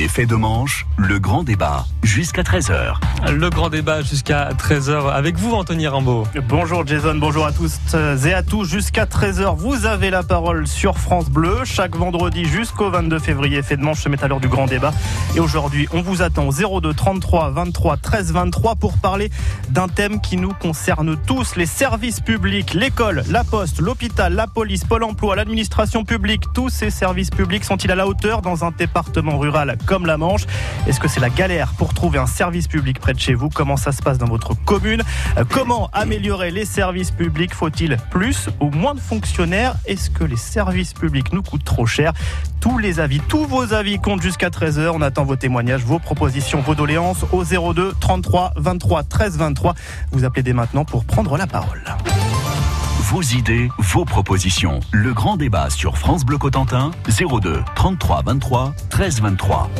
Effet de manche, le grand débat, jusqu'à 13h. Le grand débat jusqu'à 13h avec vous, Anthony Rimbaud. Bonjour Jason, bonjour à tous et à tous. Jusqu'à 13h, vous avez la parole sur France Bleu. Chaque vendredi jusqu'au 22 février, Effet de manche se met à l'heure du grand débat. Et aujourd'hui, on vous attend au 02 33 23 13 23 pour parler d'un thème qui nous concerne tous, les services publics, l'école, la poste, l'hôpital, la police, Pôle emploi, l'administration publique. Tous ces services publics sont-ils à la hauteur dans un département rural comme la Manche. Est-ce que c'est la galère pour trouver un service public près de chez vous? Comment ça se passe dans votre commune? Euh, Comment améliorer les services publics? Faut-il plus ou moins de fonctionnaires? Est-ce que les services publics nous coûtent trop cher? Tous les avis, tous vos avis comptent jusqu'à 13h. On attend vos témoignages, vos propositions, vos doléances au 02 33 23 13 23. Vous appelez dès maintenant pour prendre la parole vos idées, vos propositions. Le grand débat sur France Bleu Cotentin, 02 33 23 13 23.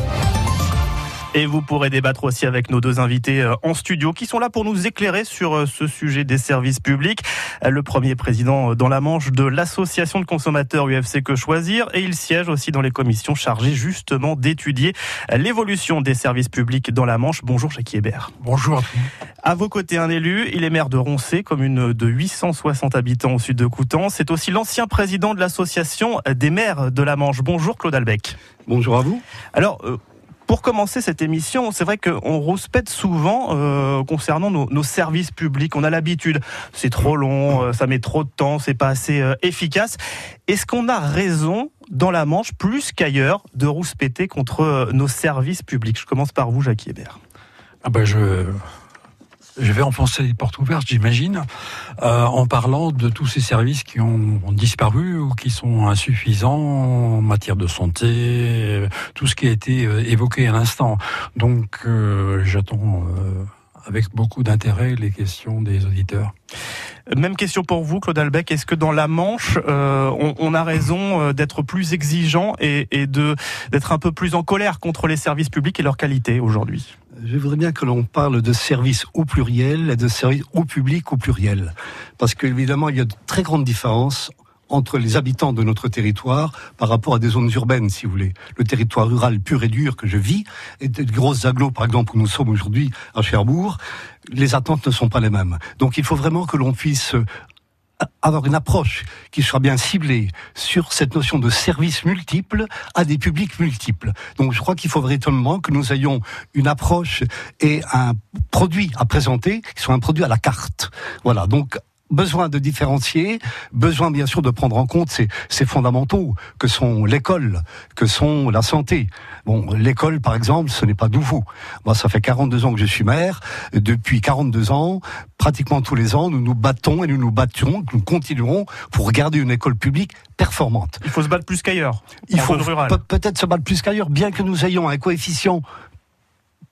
Et vous pourrez débattre aussi avec nos deux invités euh, en studio qui sont là pour nous éclairer sur euh, ce sujet des services publics. Euh, le premier président dans la Manche de l'association de consommateurs UFC Que Choisir et il siège aussi dans les commissions chargées justement d'étudier l'évolution des services publics dans la Manche. Bonjour Jackie Hébert. Bonjour. À vos côtés un élu, il est maire de Roncé, commune de 860 habitants au sud de Coutances. C'est aussi l'ancien président de l'association des maires de la Manche. Bonjour Claude Albec. Bonjour à vous. Alors, pour commencer cette émission, c'est vrai qu'on rouspète souvent euh, concernant nos, services publics. On a l'habitude, c'est trop long, euh, ça met trop de temps, c'est pas assez euh, efficace. Est-ce qu'on a raison dans la Manche, plus qu'ailleurs, de rouspéter contre nos services publics? Je commence par vous, Jacques Hébert. Ah ben je je vais enfoncer les portes ouvertes, j'imagine, euh, en parlant de tous ces services qui ont, disparu ou qui sont insuffisants en matière de santé, tout ce qui a été euh, évoqué à l'instant. Donc, euh, j'attends avec beaucoup d'intérêt les questions des auditeurs. Même question pour vous, Claude Albec. Est-ce que dans la Manche, on, a raison d'être plus exigeant et, et d'être un peu plus en colère contre les services publics et leur qualité aujourd'hui? Je voudrais bien que l'on parle de services au pluriel et de services au public au pluriel. Parce qu'évidemment, il y a de très grandes différences entre les habitants de notre territoire par rapport à des zones urbaines, si vous voulez. Le territoire rural pur et dur que je vis, et des grosses agglos, par exemple, où nous sommes aujourd'hui à Cherbourg, les attentes ne sont pas les mêmes. Donc il faut vraiment que l'on puisse avoir une approche qui soit bien ciblée sur cette notion de service multiple à des publics multiples. Donc je crois qu'il faut véritablement que nous ayons une approche et un produit à présenter qui soit un produit à la carte. Voilà, donc besoin de différencier, besoin bien sûr de prendre en compte ces, ces fondamentaux que sont l'école, que sont la santé. Bon, l'école par exemple, ce n'est pas nouveau. Moi, ça fait 42 ans que je suis maire. Depuis 42 ans, pratiquement tous les ans, nous nous battons et nous nous battrons, nous continuerons pour garder une école publique performante. Il faut se battre plus qu'ailleurs. Il faut peut-être se battre plus qu'ailleurs, bien que nous ayons un coefficient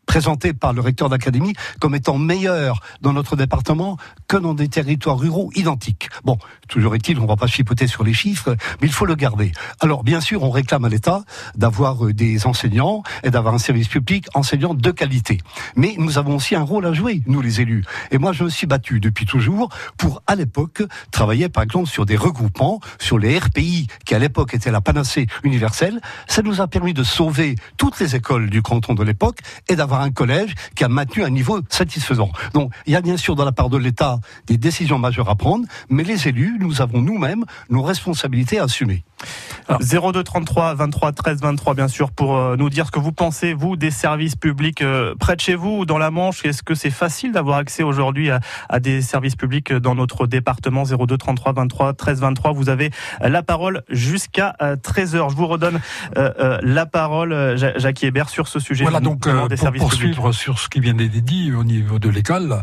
présenté par le recteur d'académie comme étant meilleur dans notre département que dans des territoires ruraux identiques. Bon, toujours est-il, on ne va pas chipoter sur les chiffres, mais il faut le garder. Alors, bien sûr, on réclame à l'État d'avoir euh, des enseignants et d'avoir un service public enseignant de qualité. Mais nous avons aussi un rôle à jouer, nous les élus. Et moi, je me suis battu depuis toujours pour, à l'époque, travailler par exemple sur des regroupements, sur les RPI, qui à l'époque étaient la panacée universelle. Ça nous a permis de sauver toutes les écoles du canton de l'époque et d'avoir un collège qui a maintenu un niveau satisfaisant. Donc, il y a bien sûr dans la part de l'État des décisions majeures à prendre, mais les élus, nous avons nous-mêmes nos responsabilités à assumer. 02 33 23 13 23 bien sûr pour euh, nous dire ce que vous pensez vous des services publics euh, près de chez vous ou dans la Manche. Est-ce que c'est facile d'avoir accès aujourd'hui à, des services publics dans notre département? 02 33 23 13 23 vous avez la parole jusqu'à 13h je vous redonne euh, la parole Jacques Hébert sur ce sujet. Voilà donc des services poursuivre sur ce qui vient d'être dit au niveau de l'école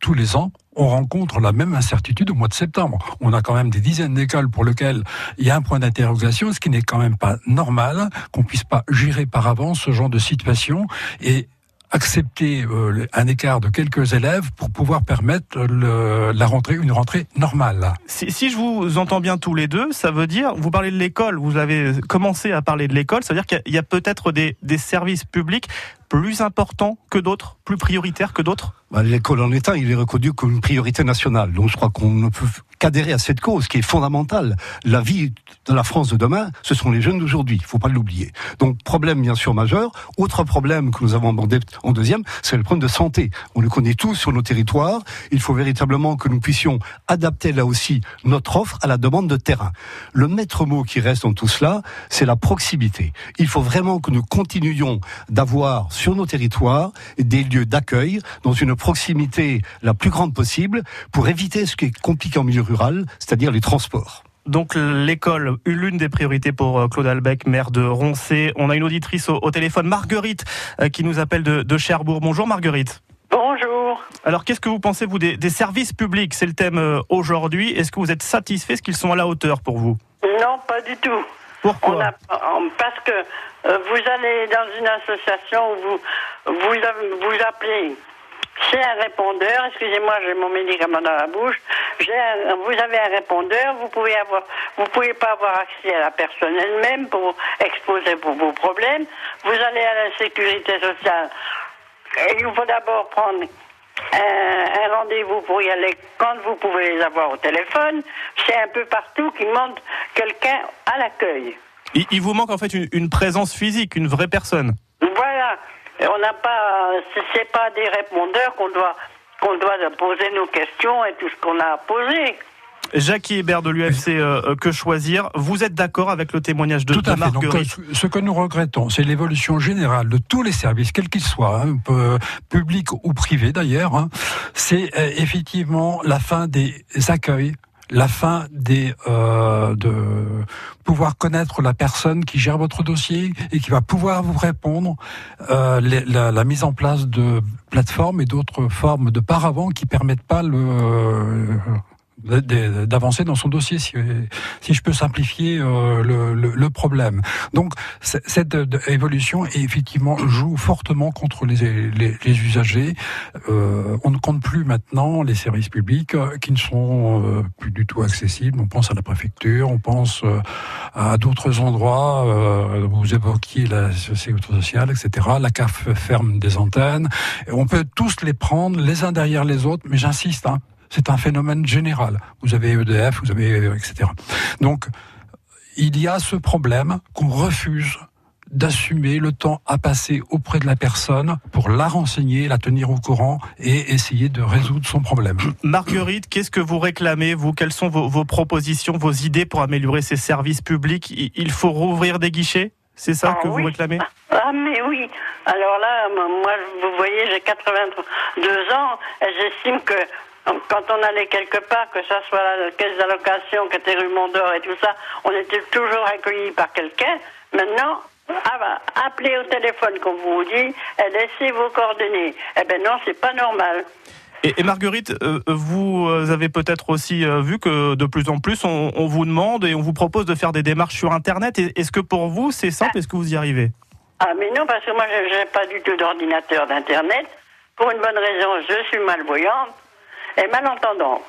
tous les ans, on rencontre la même incertitude au mois de septembre. On a quand même des dizaines d'écoles pour lesquelles il y a un point d'interrogation, ce qui n'est quand même pas normal qu'on puisse pas gérer par avance ce genre de situation et accepter euh, un écart de quelques élèves pour pouvoir permettre la rentrée, une rentrée normale. Si, je vous entends bien tous les deux, ça veut dire, vous parlez de l'école, vous avez commencé à parler de l'école, ça veut dire qu'il y a, peut-être des, des services publics plus important que d'autres, plus prioritaire que d'autres? Bah, L'école en état, il est reconnu comme une priorité nationale. Donc je crois qu'on ne peut qu'adhérer à cette cause qui est fondamentale. La vie de la France de demain, ce sont les jeunes d'aujourd'hui. Il ne faut pas l'oublier. Donc problème bien sûr majeur. Autre problème que nous avons abordé en deuxième, c'est le problème de santé. On le connaît tous sur nos territoires. Il faut véritablement que nous puissions adapter là aussi notre offre à la demande de terrain. Le maître mot qui reste dans tout cela, c'est la proximité. Il faut vraiment que nous continuions d'avoir sur nos territoires des lieux d'accueil dans une proximité la plus grande possible pour éviter ce qui est compliqué en milieu rural, c'est-à-dire les transports. Donc l'école, l'une des priorités pour euh, Claude Albec, maire de Roncé. On a une auditrice au, téléphone, Marguerite, euh, qui nous appelle de, Cherbourg. Bonjour Marguerite. Bonjour. Alors qu'est-ce que vous pensez, vous, des, services publics? C'est le thème euh, aujourd'hui. Est-ce que vous êtes satisfait Est-ce qu'ils sont à la hauteur pour vous? Non, pas du tout. Pourquoi? Parce que vous allez dans une association où vous, vous, vous appelez c'est un répondeur. Excusez-moi, j'ai mon médicament dans la bouche. vous avez un répondeur. Vous pouvez avoir, vous pouvez pas avoir accès à la personne elle-même pour exposer vos problèmes. Vous allez à la sécurité sociale. il faut d'abord prendre un, rendez-vous pour y aller quand vous pouvez les avoir au téléphone. C'est un peu partout qu'il manque quelqu'un à l'accueil. Il, vous manque en fait une présence physique, une vraie personne. Voilà on n'a pas, c'est pas des répondeurs qu'on doit, qu'on doit poser nos questions et tout ce qu'on a à poser. Jackie Hébert de l'UFC euh, euh, Que Choisir, vous êtes d'accord avec le témoignage de, Tout à fait. Donc, euh, ce que nous regrettons, c'est l'évolution générale de tous les services, quels qu'ils soient, hein, publics ou privés d'ailleurs. Hein. c'est effectivement la fin des accueils la fin des euh, de pouvoir connaître la personne qui gère votre dossier et qui va pouvoir vous répondre, euh, la, la, mise en place de plateformes et d'autres formes de paravent qui permettent pas le d'avancer dans son dossier, si, si, je peux simplifier euh, le, le, le, problème. Donc cette évolution effectivement joue fortement contre les, les, les usagers. Euh, on ne compte plus maintenant les services publics euh, qui ne sont euh, plus du tout accessibles. On pense à la préfecture, on pense à d'autres endroits. vous évoquiez la sécurité sociale, etc. La CAF ferme des antennes. On peut tous les prendre les uns derrière les autres, mais j'insiste. Hein, c'est un phénomène général. Vous avez EDF, vous avez etc. Donc il y a ce problème qu'on refuse d'assumer le temps à passer auprès de la personne pour la renseigner, la tenir au courant et essayer de résoudre son problème. Marguerite, qu'est-ce que vous réclamez, vous? Quelles sont vos, propositions, vos idées pour améliorer ces services publics? Il faut rouvrir des guichets? C'est ça ah que vous réclamez? Ah mais oui. Alors là, moi, vous voyez, j'ai 82 ans et j'estime que quand on allait quelque part, que ce soit la caisse d'allocation, qui était rue Mondor et tout ça, on était toujours accueillis par quelqu'un. Maintenant, ah bah, appelez au téléphone, comme vous dit, et laissez vos coordonnées. Eh ben non, c'est pas normal. Et, Marguerite, euh, vous avez peut-être aussi euh, vu que de plus en plus, on, vous demande et on vous propose de faire des démarches sur Internet. Est-ce que pour vous, c'est simple? Ah. Est-ce que vous y arrivez? Ah, mais non, parce que moi, je n'ai pas du tout d'ordinateur d'Internet. Pour une bonne raison, je suis malvoyante est malentendante.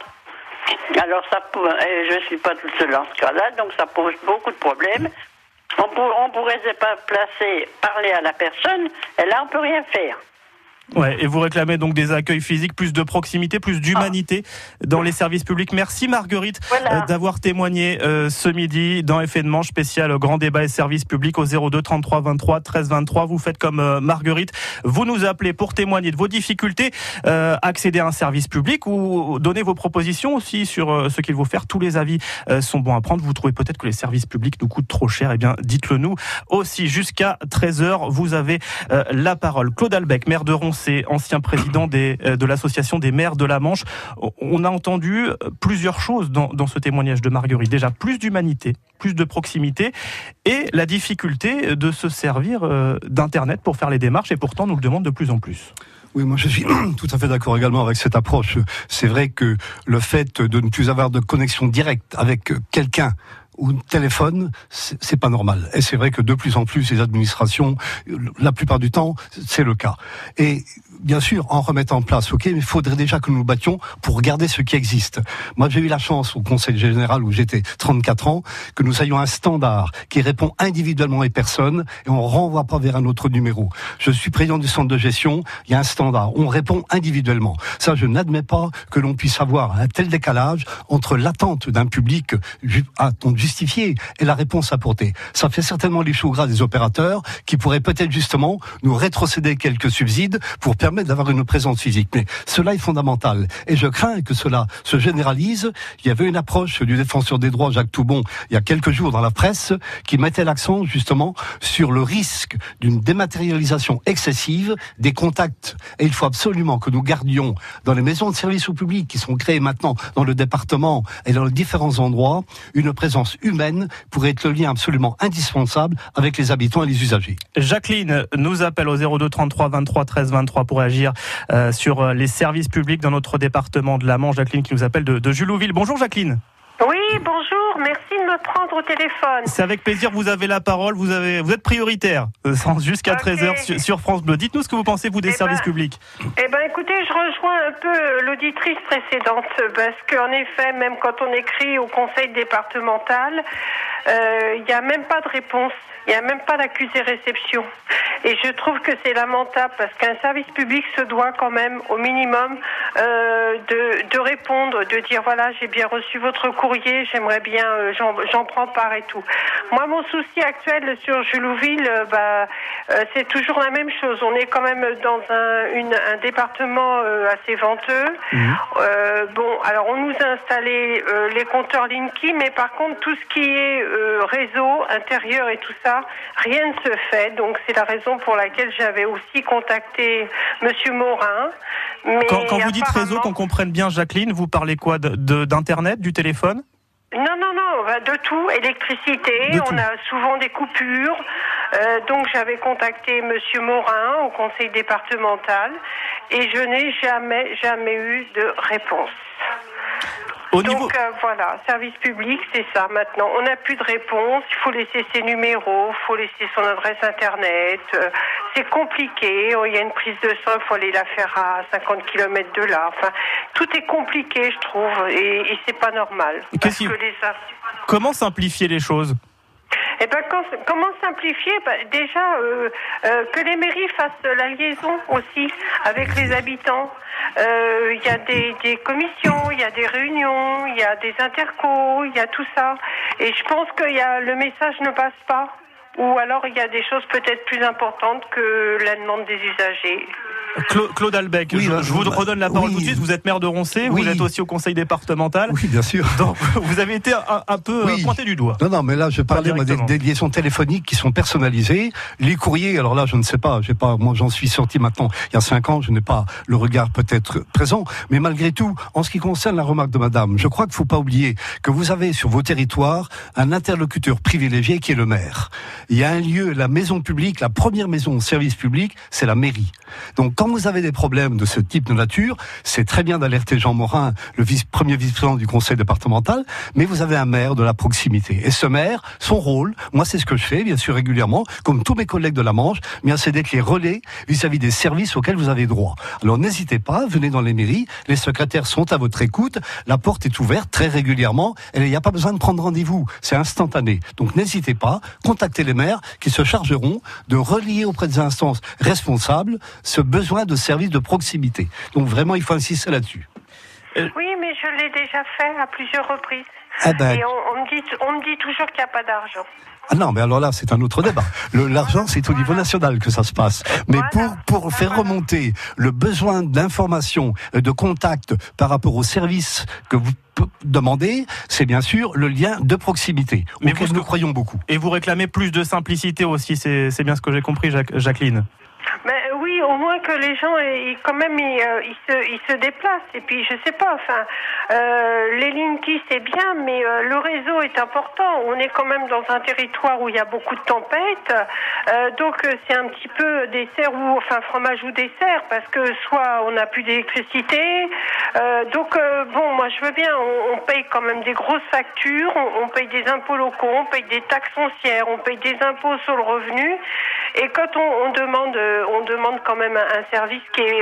Alors, ça, je ne suis pas toute seule dans ce cas-là, donc ça pose beaucoup de problèmes. On, ne pourrait pas placer, parler à la personne, et là, on peut rien faire. Ouais, et vous réclamez donc des accueils physiques, plus de proximité, plus d'humanité dans les services publics. Merci Marguerite euh, d'avoir témoigné euh, ce midi dans Effet de Manche spécial Grand Débat et Services Publics au 02 33 23 13 23. Vous faites comme euh, Marguerite, vous nous appelez pour témoigner de vos difficultés, accéder à un service public ou donner vos propositions aussi sur ce qu'il faut faire. Tous les avis sont bons à prendre. Vous trouvez peut-être que les services publics nous coûtent trop cher. Eh bien, dites-le nous aussi. Jusqu'à 13h, vous avez la parole. Claude Albec, maire de Ronce c'est ancien président euh, de l'association des maires de la Manche. On a entendu euh, plusieurs choses dans, ce témoignage de Marguerite. Déjà, plus d'humanité, plus de proximité et la difficulté de se servir euh, d'Internet pour faire les démarches et pourtant nous le demande de plus en plus. Oui, moi je suis tout à fait d'accord également avec cette approche. C'est vrai que le fait de ne plus avoir de connexion directe avec quelqu'un ou téléphone, c'est pas normal. Et c'est vrai que de plus en plus, les administrations, la plupart du temps, c'est le cas. Bien sûr, en remettre en place, ok, mais il faudrait déjà que nous nous battions pour garder ce qui existe. Moi, j'ai eu la chance au Conseil général où j'étais 34 ans, que nous ayons un standard qui répond individuellement aux personnes et on renvoie pas vers un autre numéro. Je suis président du centre de gestion, il y a un standard, on répond individuellement. Ça, je n'admets pas que l'on puisse avoir un tel décalage entre l'attente d'un public justifié et la réponse apportée. Ça fait certainement les des opérateurs qui pourraient peut-être justement nous rétrocéder quelques subsides pour d'avoir une présence physique. Mais cela est fondamental. Et je crains que cela se généralise. Il y avait une approche du défenseur des droits, Jacques Toubon, il y a quelques jours dans la presse, qui mettait l'accent justement sur le risque d'une dématérialisation excessive des contacts. Et il faut absolument que nous gardions dans les maisons de services au public qui sont créées maintenant dans le département et dans les différents endroits une présence humaine pour être le lien absolument indispensable avec les habitants et les usagers. Jacqueline nous appelle au 02 33 23 13 23 pour agir euh, sur euh, les services publics dans notre département de la Manche. Jacqueline qui nous appelle de, de Julouville. Bonjour Jacqueline. Oui, bonjour, merci de me prendre au téléphone. C'est avec plaisir, vous avez la parole, vous, avez, vous êtes prioritaire euh, jusqu'à 13h sur, France Bleu. Dites-nous ce que vous pensez, vous, des eh services ben, publics. Eh bien, écoutez, je rejoins un peu l'auditrice précédente, parce qu'en effet, même quand on écrit au conseil départemental, euh, il n'y a même pas de réponse. Il n'y a même pas d'accusé réception. Et je trouve que c'est lamentable parce qu'un service public se doit quand même au minimum euh, de, de, répondre, de dire voilà j'ai bien reçu votre courrier, j'aimerais bien, euh, j'en prends part et tout. Moi mon souci actuel sur Julouville, euh, bah, c'est toujours la même chose. On est quand même dans un, une, un département assez venteux. Mmh. bon alors on nous a installé les compteurs Linky, mais par contre tout ce qui est réseau intérieur et tout ça, rien ne se fait. Donc c'est la raison pour laquelle j'avais aussi contacté Monsieur Morin. Mais quand, vous dites réseau, qu'on comprenne bien, Jacqueline, vous parlez quoi d'internet, du téléphone? Non, non, non, de tout, électricité, on a souvent des coupures. Euh, donc j'avais contacté Monsieur Morin au conseil départemental et je n'ai jamais, jamais eu de réponse. Donc euh, voilà, service public, c'est ça maintenant. On n'a plus de réponse, il faut laisser ses numéros, il faut laisser son adresse internet. Euh, c'est compliqué, oh, il y a une prise de sang, il faut aller la faire à 50 km de là. Enfin, tout est compliqué, je trouve, et, et c'est pas normal. Parce que les... Comment simplifier les choses? Eh ben, comment simplifier? Ben, Déjà, euh, euh, que les mairies fassent la liaison aussi avec les habitants. Euh, il y a des, commissions, il y a des réunions, il y a des intercos, il y a tout ça. Et je pense que y a, le message ne passe pas. Ou alors il y a des choses peut-être plus importantes que la demande des usagers. Claude Albec, je, vous redonne la parole tout de suite. Vous êtes maire de Roncé, vous êtes aussi au conseil départemental. Oui, bien sûr. Donc, vous avez été un, peu euh, pointé du doigt. Non, non, mais là, je parlais des, des, liaisons téléphoniques qui sont personnalisées. Les courriers, alors là, je ne sais pas, j'ai pas, moi, j'en suis sorti maintenant il y a cinq ans, je n'ai pas le regard peut-être présent, mais malgré tout, en ce qui concerne la remarque de Madame, je crois qu'il ne faut pas oublier que vous avez sur vos territoires un interlocuteur privilégié qui est le maire. Il y a un lieu, la maison publique, la première maison de service public, c'est la mairie. Donc, quand vous avez des problèmes de ce type de nature, c'est très bien d'alerter Jean Morin, le vice, premier vice-président du conseil départemental, mais vous avez un maire de la proximité. Et ce maire, son rôle, moi c'est ce que je fais, bien sûr, régulièrement, comme tous mes collègues de la Manche, bien c'est d'être les relais vis-à-vis des services auxquels vous avez droit. Alors n'hésitez pas, venez dans les mairies, les secrétaires sont à votre écoute, la porte est ouverte très régulièrement, et il n'y a pas besoin de prendre rendez-vous, c'est instantané. Donc n'hésitez pas, contactez les maires qui se chargeront de relier auprès des instances responsables ce besoin de services de proximité. Donc vraiment, il faut insister là-dessus. Euh, oui, mais je l'ai déjà fait à plusieurs reprises. Ah ben... Et on, me dit, on me dit toujours qu'il n'y a pas d'argent. Ah non, mais alors là, c'est un autre débat. L'argent, c'est au niveau national que ça se passe. Mais pour, pour faire remonter le besoin d'information, de contact par rapport aux services que vous demandez, c'est bien sûr le lien de proximité, mais auquel nous croyons beaucoup. Et vous réclamez plus de simplicité aussi, c'est bien ce que j'ai compris, Jacqueline. Oui, au moins que les gens, ils, quand même, ils, euh, ils, se, ils se déplacent. Et puis, je sais pas, enfin, euh, les Linky, c'est bien, mais euh, le réseau est important. On est quand même dans un territoire où il y a beaucoup de tempêtes. Donc, c'est un petit peu dessert ou, enfin, fromage ou dessert, parce que soit on n'a plus d'électricité. donc, bon, moi, je veux bien, on, paye quand même des grosses factures, on paye des impôts locaux, on paye des taxes foncières, on paye des impôts sur le revenu. Et quand on, demande, on demande quand même un, service qui est,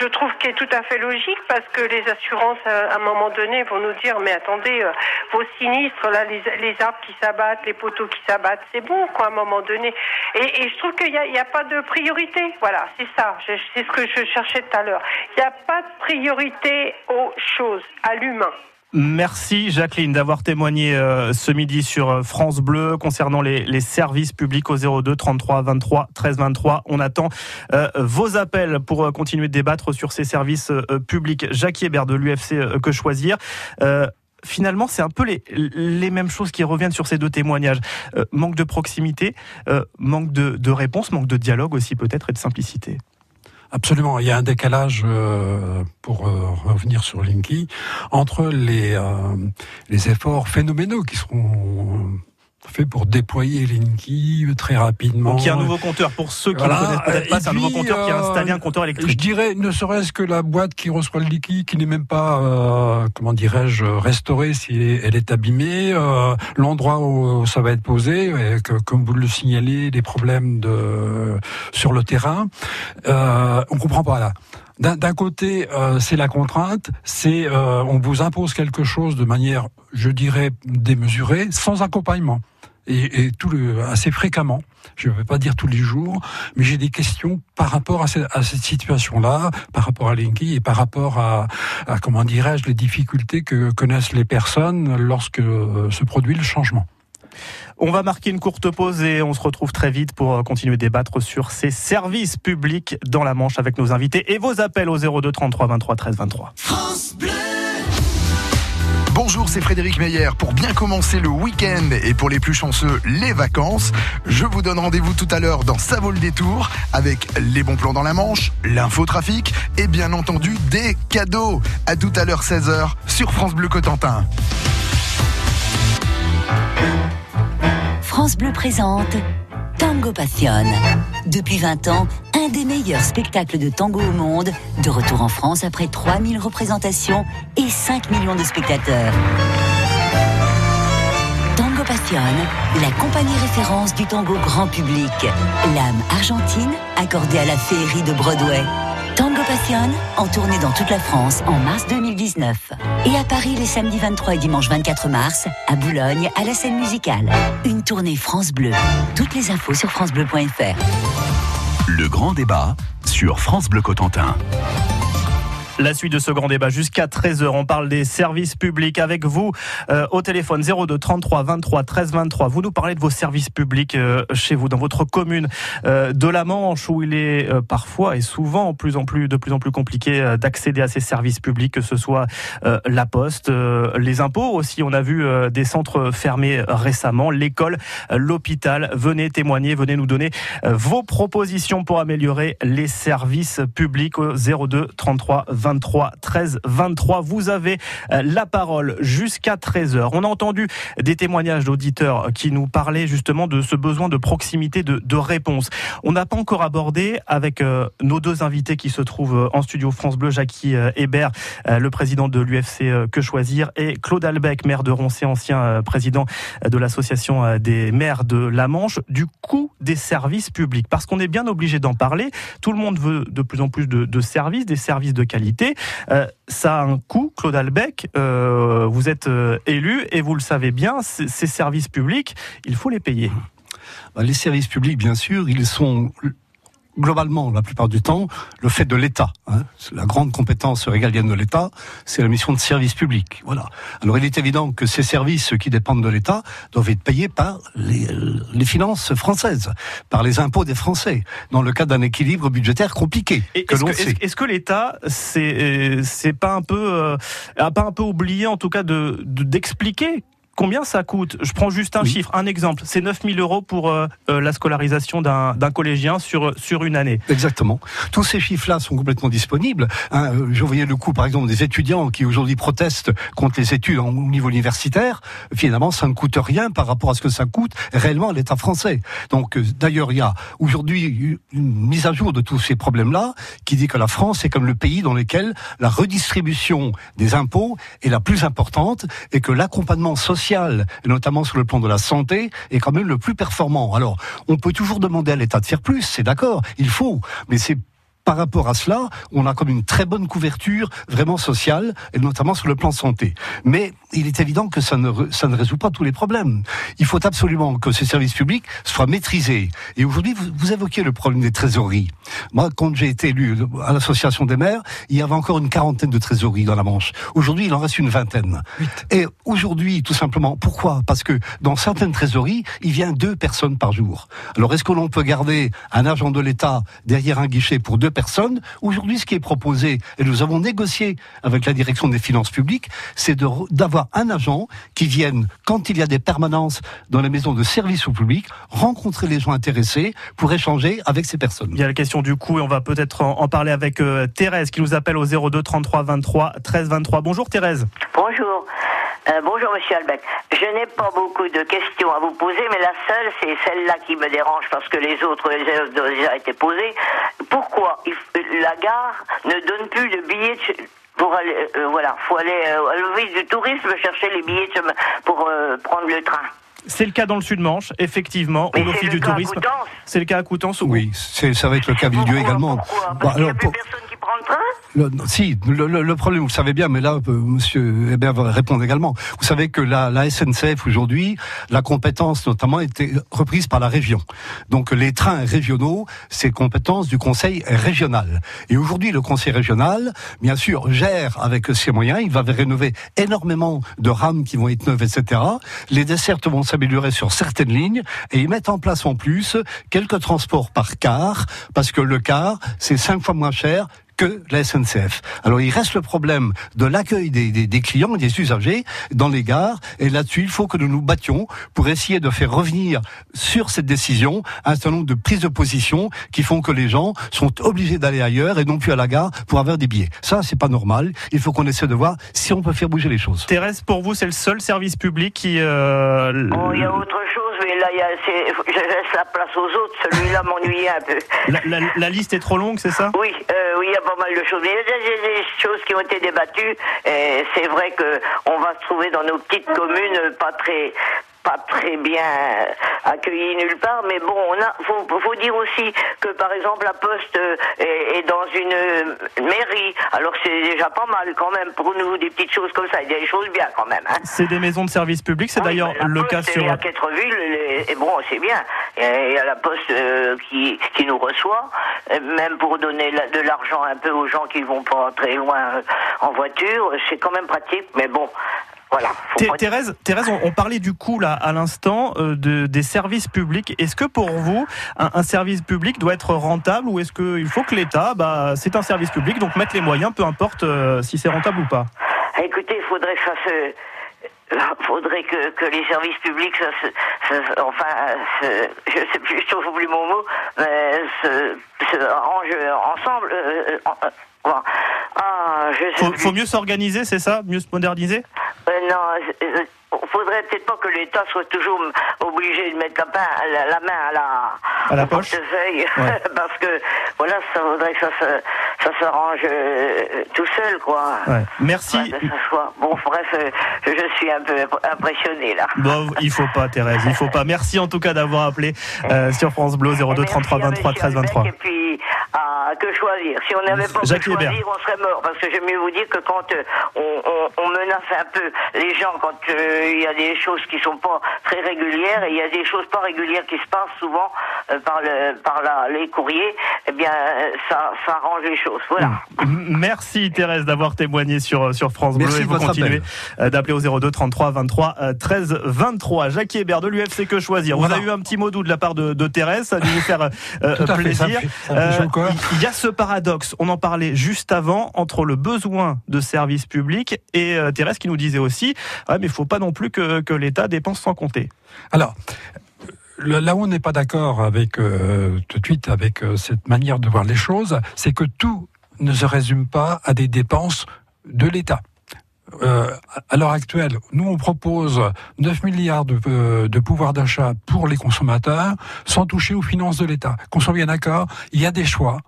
je, trouve, qui est tout à fait logique, parce que les assurances, à un moment donné, vont nous dire, mais attendez, vos sinistres, là, les, les arbres qui s'abattent, les poteaux qui s'abattent, c'est bon, quoi, à un moment donné. Et, je trouve qu'il n'y a, a, pas de priorité. Voilà, c'est ça. C'est ce que je cherchais tout à l'heure. Il n'y a pas de priorité aux choses, à l'humain. Merci Jacqueline d'avoir témoigné euh, ce midi sur euh, France Bleu concernant les, services publics au 02 33 23 13 23. On attend euh, vos appels pour continuer de débattre sur ces services publics. Jacques Hébert de l'UFC Que Choisir finalement, c'est un peu les, mêmes choses qui reviennent sur ces deux témoignages. manque de proximité, manque de réponse, manque de dialogue aussi peut-être et de simplicité. Absolument, il y a un décalage euh, pour euh, revenir sur Linky entre les euh, les efforts phénoménaux qui seront fait pour déployer Linky très rapidement. Donc il y a un nouveau compteur pour ceux qui ne connaissent peut-être pas, c'est un nouveau compteur qui a installé un compteur électrique. Je dirais, ne serait-ce que la boîte qui reçoit le Linky, qui n'est même pas, euh, comment dirais-je, restaurée si elle est abîmée, euh, l'endroit où ça va être posé, et que, comme vous le signalez, des problèmes de sur le terrain, euh, on comprend pas là. D'un côté, euh, c'est la contrainte, c'est euh, on vous impose quelque chose de manière, je dirais, démesurée, sans accompagnement et, tout le, assez fréquemment. Je ne vais pas dire tous les jours, mais j'ai des questions par rapport à, cette, situation-là, par rapport à Linky et par rapport à, à comment dirais-je, les difficultés que connaissent les personnes lorsque euh, se produit le changement. On va marquer une courte pause et on se retrouve très vite pour continuer à débattre sur ces services publics dans la Manche avec nos invités et vos appels au 02 33 23 13 23. France Bleu Bonjour, c'est Frédéric Meyer. Pour bien commencer le week-end et pour les plus chanceux, les vacances, je vous donne rendez-vous tout à l'heure dans Ça vaut le avec les bons plans dans la Manche, l'infotrafic et bien entendu des cadeaux. À tout à l'heure 16h sur France Bleu Cotentin. France Bleu présente Tango Passion. Depuis 20 ans, un des meilleurs spectacles de tango au monde, de retour en France après 3000 représentations et 5 millions de spectateurs. Tango Passion, la compagnie référence du tango grand public. L'âme argentine accordée à la féerie de Broadway. Tango Passion, en tournée dans toute la France en mars 2019. Et à Paris les samedis 23 et dimanche 24 mars, à Boulogne, à la scène musicale. Une tournée France Bleu. Toutes les infos sur francebleu.fr. Le grand débat sur France Bleu Cotentin. La suite de ce grand débat jusqu'à 13h. On parle des services publics avec vous euh, au téléphone 02 33 23 13 23. Vous nous parlez de vos services publics euh, chez vous, dans votre commune euh, de la Manche, où il est parfois et souvent plus en plus, de plus en plus compliqué d'accéder à ces services publics, que ce soit la poste, les impôts aussi. On a vu des centres fermés récemment, l'école, l'hôpital. Venez témoigner, venez nous donner vos propositions pour améliorer les services publics au 02 33 23 23 13 23. Vous avez euh, la parole jusqu'à 13h. On a entendu des témoignages d'auditeurs qui nous parlaient justement de ce besoin de proximité, de, de réponse. On n'a pas encore abordé avec euh, nos deux invités qui se trouvent en studio France Bleu, Jackie euh, Hébert, le président de l'UFC Que Choisir, et Claude Albec, maire de Roncé, ancien président de l'association des maires de la Manche, du coût des services publics. Parce qu'on est bien obligé d'en parler. Tout le monde veut de plus en plus de services, des services de qualité. Euh, ça a un coût, Claude Albec, euh, vous êtes euh, élu et vous le savez bien, ces services publics, il faut les payer. Bah, les services publics, bien sûr, ils sont globalement, la plupart du temps, le fait de l'État. Hein. La grande compétence régalienne de l'État, c'est la mission de service public. Voilà. Alors il est évident que ces services qui dépendent de l'État doivent être payés par les, les, finances françaises, par les impôts des Français, dans le cadre d'un équilibre budgétaire compliqué. Est-ce que, est que l'État, c'est c'est pas un peu euh, a pas un peu oublié en tout cas de d'expliquer Combien ça coûte Je prends juste un chiffre, un exemple. C'est 9000 euros pour euh, euh, la scolarisation d'un collégien sur, sur une année. Exactement. Tous ces chiffres-là sont complètement disponibles. Hein, euh, je voyais le coût, par exemple, des étudiants qui aujourd'hui protestent contre les études au niveau universitaire. Finalement, ça ne coûte rien par rapport à ce que ça coûte réellement à l'État français. Donc, d'ailleurs, il y a aujourd'hui une mise à jour de tous ces problèmes-là qui dit que la France est comme le pays dans lequel la redistribution des impôts est la plus importante et que l'accompagnement social notamment sur le plan de la santé, est quand même le plus performant. Alors, on peut toujours demander à l'État de faire plus, c'est d'accord, il faut, mais c'est par rapport à cela, on a comme une très bonne couverture vraiment sociale, et notamment sur le plan santé. Mais il est évident que ça ne, ça ne résout pas tous les problèmes. Il faut absolument que ces services publics soient maîtrisés. Et aujourd'hui, vous, vous évoquez le problème des trésoreries. Moi, quand j'ai été élu à l'association des maires, il y avait encore une quarantaine de trésoreries dans la Manche. Aujourd'hui, il en reste une vingtaine. Et aujourd'hui, tout simplement, pourquoi? Parce que dans certaines trésoreries, il vient deux personnes par jour. Alors, est-ce que l'on peut garder un agent de l'État derrière un guichet pour deux personnes. Aujourd'hui, ce qui est proposé, et nous avons négocié avec la direction des finances publiques, c'est d'avoir un agent qui vienne, quand il y a des permanences dans les maisons de services au public, rencontrer les gens intéressés pour échanger avec ces personnes. Il y a la question du coût et on va peut-être en, parler avec euh, Thérèse qui nous appelle au 02 33 23 13 23. Bonjour Thérèse. Bonjour. Euh, bonjour Monsieur Albec. Je n'ai pas beaucoup de questions à vous poser, mais la seule, c'est celle-là qui me dérange parce que les autres les ont déjà été posées. Pourquoi la gare ne donne plus de billets pour aller, euh, voilà, faut aller euh, à l'office du tourisme chercher les billets pour prendre le train? C'est le cas dans le Sud-Manche, effectivement, au l'office du tourisme. C'est le cas à Coutances. Oui, ça va être le cas Villedieu également. Parce qu'il n'y a plus personne qui le si, le, problème, vous savez bien, mais là, euh, Monsieur Hébert va répondre également. Vous savez que la, la SNCF aujourd'hui, la compétence notamment était reprise par la région. Donc les trains régionaux, c'est compétence du Conseil régional. Et aujourd'hui, le Conseil régional, bien sûr, gère avec ses moyens. Il va rénover énormément de rames qui vont être neuves, etc. Les dessertes vont s'améliorer sur certaines lignes et ils mettent en place en plus quelques transports par car, parce que le car, c'est cinq fois moins cher que la SNCF. Alors il reste le problème de l'accueil des, des, des, clients, des usagers dans les gares, et là-dessus il faut que nous nous battions pour essayer de faire revenir sur cette décision un certain nombre de prises de position qui font que les gens sont obligés d'aller ailleurs et non plus à la gare pour avoir des billets. Ça c'est pas normal. Il faut qu'on essaie de voir si on peut faire bouger les choses. Thérèse, pour vous c'est le seul service public qui. Euh... Oh, il y a autre chose, mais là y a, je laisse la place aux autres. Celui-là m'ennuyait un peu. La, la, la, liste est trop longue, c'est ça? Oui, euh, oui, il y a pas mal de choses. il y a des, choses qui ont été débattues. Et c'est vrai que on va se trouver dans nos petites communes pas très pas très bien accueilli nulle part, mais bon, on a, faut, faut dire aussi que par exemple la Poste est, dans une mairie, alors c'est déjà pas mal quand même pour nous des petites choses comme ça, il y a des choses bien quand même. Hein. C'est des maisons de service public, c'est d'ailleurs le cas sur. À Quattreville, et bon, c'est bien. Il y a la Poste euh, qui, qui nous reçoit, même pour donner de l'argent un peu aux gens qui vont pas très loin euh, en voiture, c'est quand même pratique, mais bon, voilà. Thérèse, Thérèse on, parlait du coût là à l'instant euh, de, des services publics. Est-ce que pour vous, un, service public doit être rentable ou est-ce qu'il faut que l'État, bah, c'est un service public, donc mettre les moyens, peu importe euh, si c'est rentable ou pas? Écoutez, il faudrait que ça se faudrait que, que les services publics, ça, se, enfin, je sais plus, je trouve plus mon mot, mais se, se ensemble. Euh, ah, je faut, faut mieux s'organiser, c'est ça? Mieux se moderniser? euh, non, il euh, faudrait peut-être pas que l'État soit toujours obligé de mettre la, la, main à la, à la poche. parce que voilà, ça voudrait que ça, ça s'arrange euh, tout seul, quoi. Merci. Bon, bref, je suis un peu impressionné là. Bon, il faut pas, Thérèse, il faut pas. Merci en tout cas d'avoir appelé sur France Bleu 02 33 23 13 23. Et puis, à que choisir. Si on n'avait pas pu choisir, on serait mort. Parce que j'aime mieux vous dire que quand on, on, on, menace un peu les gens, quand il y a des choses qui sont pas très régulières, et il y a des choses pas régulières qui se passent souvent par, le, par la, les courriers, eh bien, ça, ça arrange les choses. Voilà. Merci Thérèse d'avoir témoigné sur, sur France Bleu et vous continuez d'appeler au 02 33 23 13 23. Jackie Hébert de l'UFC Que Choisir? Vous avez eu un petit mot doux de la part de, de Thérèse, ça a dû vous faire plaisir. il y a ce paradoxe, on en parlait juste avant, entre le besoin de services publics et Thérèse qui nous disait aussi, mais il faut pas non plus que, que l'État dépense sans compter. Alors, là où on n'est pas d'accord avec euh, tout de suite avec euh, cette manière de voir les choses, c'est que tout ne se résume pas à des dépenses de l'État. Euh, à l'heure actuelle, nous on propose 9 milliards de, de pouvoir d'achat pour les consommateurs sans toucher aux finances de l'État. Qu'on soit bien d'accord, il y a des choix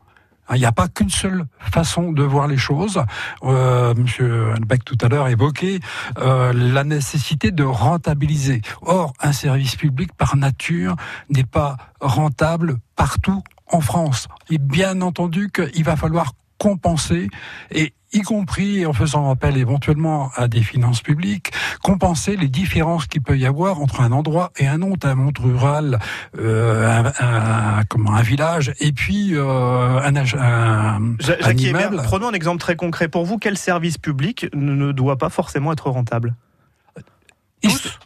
il n'y a pas qu'une seule façon de voir les choses. Euh, Monsieur Beck tout à l'heure évoquait euh, la nécessité de rentabiliser. Or, un service public par nature n'est pas rentable partout en France. Et bien entendu qu'il va falloir compenser et y compris en faisant appel éventuellement à des finances publiques, compenser les différences qu'il peut y avoir entre un endroit et un autre, un monde rural, euh, un, comment, un village, et puis euh, un, un, immeuble. prenons un exemple très concret pour vous. Quel service public ne doit pas forcément être rentable? Tous?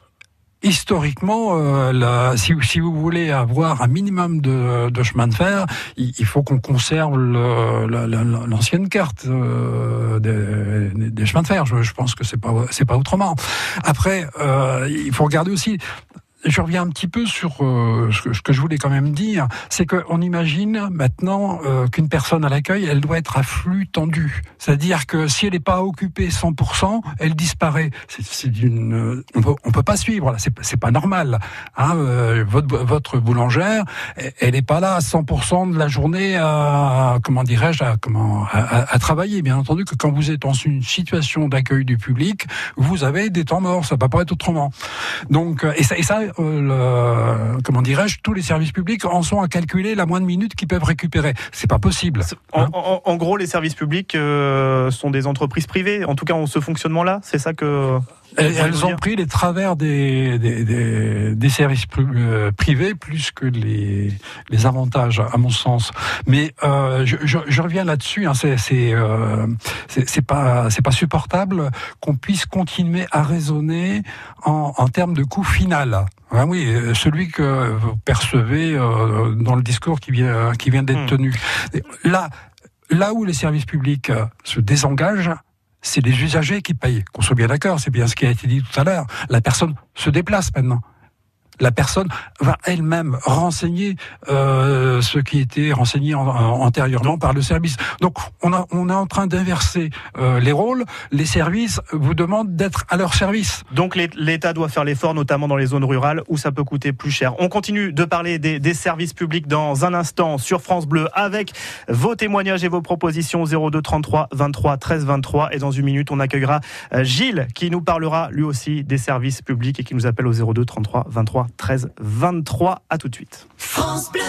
Historiquement, euh, si, si, vous voulez avoir un minimum de, de chemin de fer, il, faut qu'on conserve l'ancienne carte euh, des, des, chemins de fer. Je, je pense que c'est pas c'est pas autrement. Après, euh, il faut regarder aussi je reviens un petit peu sur euh, ce, que, je voulais quand même dire, c'est qu'on imagine maintenant euh, qu'une personne à l'accueil, elle doit être à flux tendu. C'est-à-dire que si elle n'est pas occupée 100%, elle disparaît. On peut, peut pas suivre. Là, c'est pas normal. Hein, euh, votre, votre boulangère, elle n'est pas là à 100% de la journée à, comment dirais-je, à, travailler. Bien entendu que quand vous êtes dans une situation d'accueil du public, vous avez des temps morts. Ça ne peut pas être autrement. Donc, et ça euh, comment dirais-je, tous les services publics en sont à calculer la moindre minute qu'ils peuvent récupérer. C'est pas possible. En, hein. gros, les services publics euh, sont des entreprises privées. En tout cas, ont ce fonctionnement-là. C'est ça que. Elles, ont pris les travers des, des, des, services euh, privés plus que les, les avantages, à mon sens. Mais euh, je, je, je, reviens là-dessus. Hein, c'est euh, c'est pas c'est pas supportable qu'on puisse continuer à raisonner en, en termes de coût final. Ah oui, euh, celui que vous percevez euh, dans le discours qui vient qui vient d'être hmm. tenu. Là, là où les services publics se désengagent, c'est les usagers qui payent. Qu'on soit bien d'accord, c'est bien ce qui a été dit tout à l'heure. La personne se déplace maintenant la personne va elle-même renseigner euh, ce qui était renseigné antérieurement par le service. Donc on, a, on est en train d'inverser euh, les rôles. Les services vous demandent d'être à leur service. Donc l'État doit faire l'effort, notamment dans les zones rurales où ça peut coûter plus cher. On continue de parler des, des, services publics dans un instant sur France Bleu avec vos témoignages et vos propositions 02 33 23 13 23. Et dans une minute, on accueillera euh, Gilles qui nous parlera lui aussi des services publics et qui nous appelle au 02 33 23 13 23. À tout de suite. France Bleu.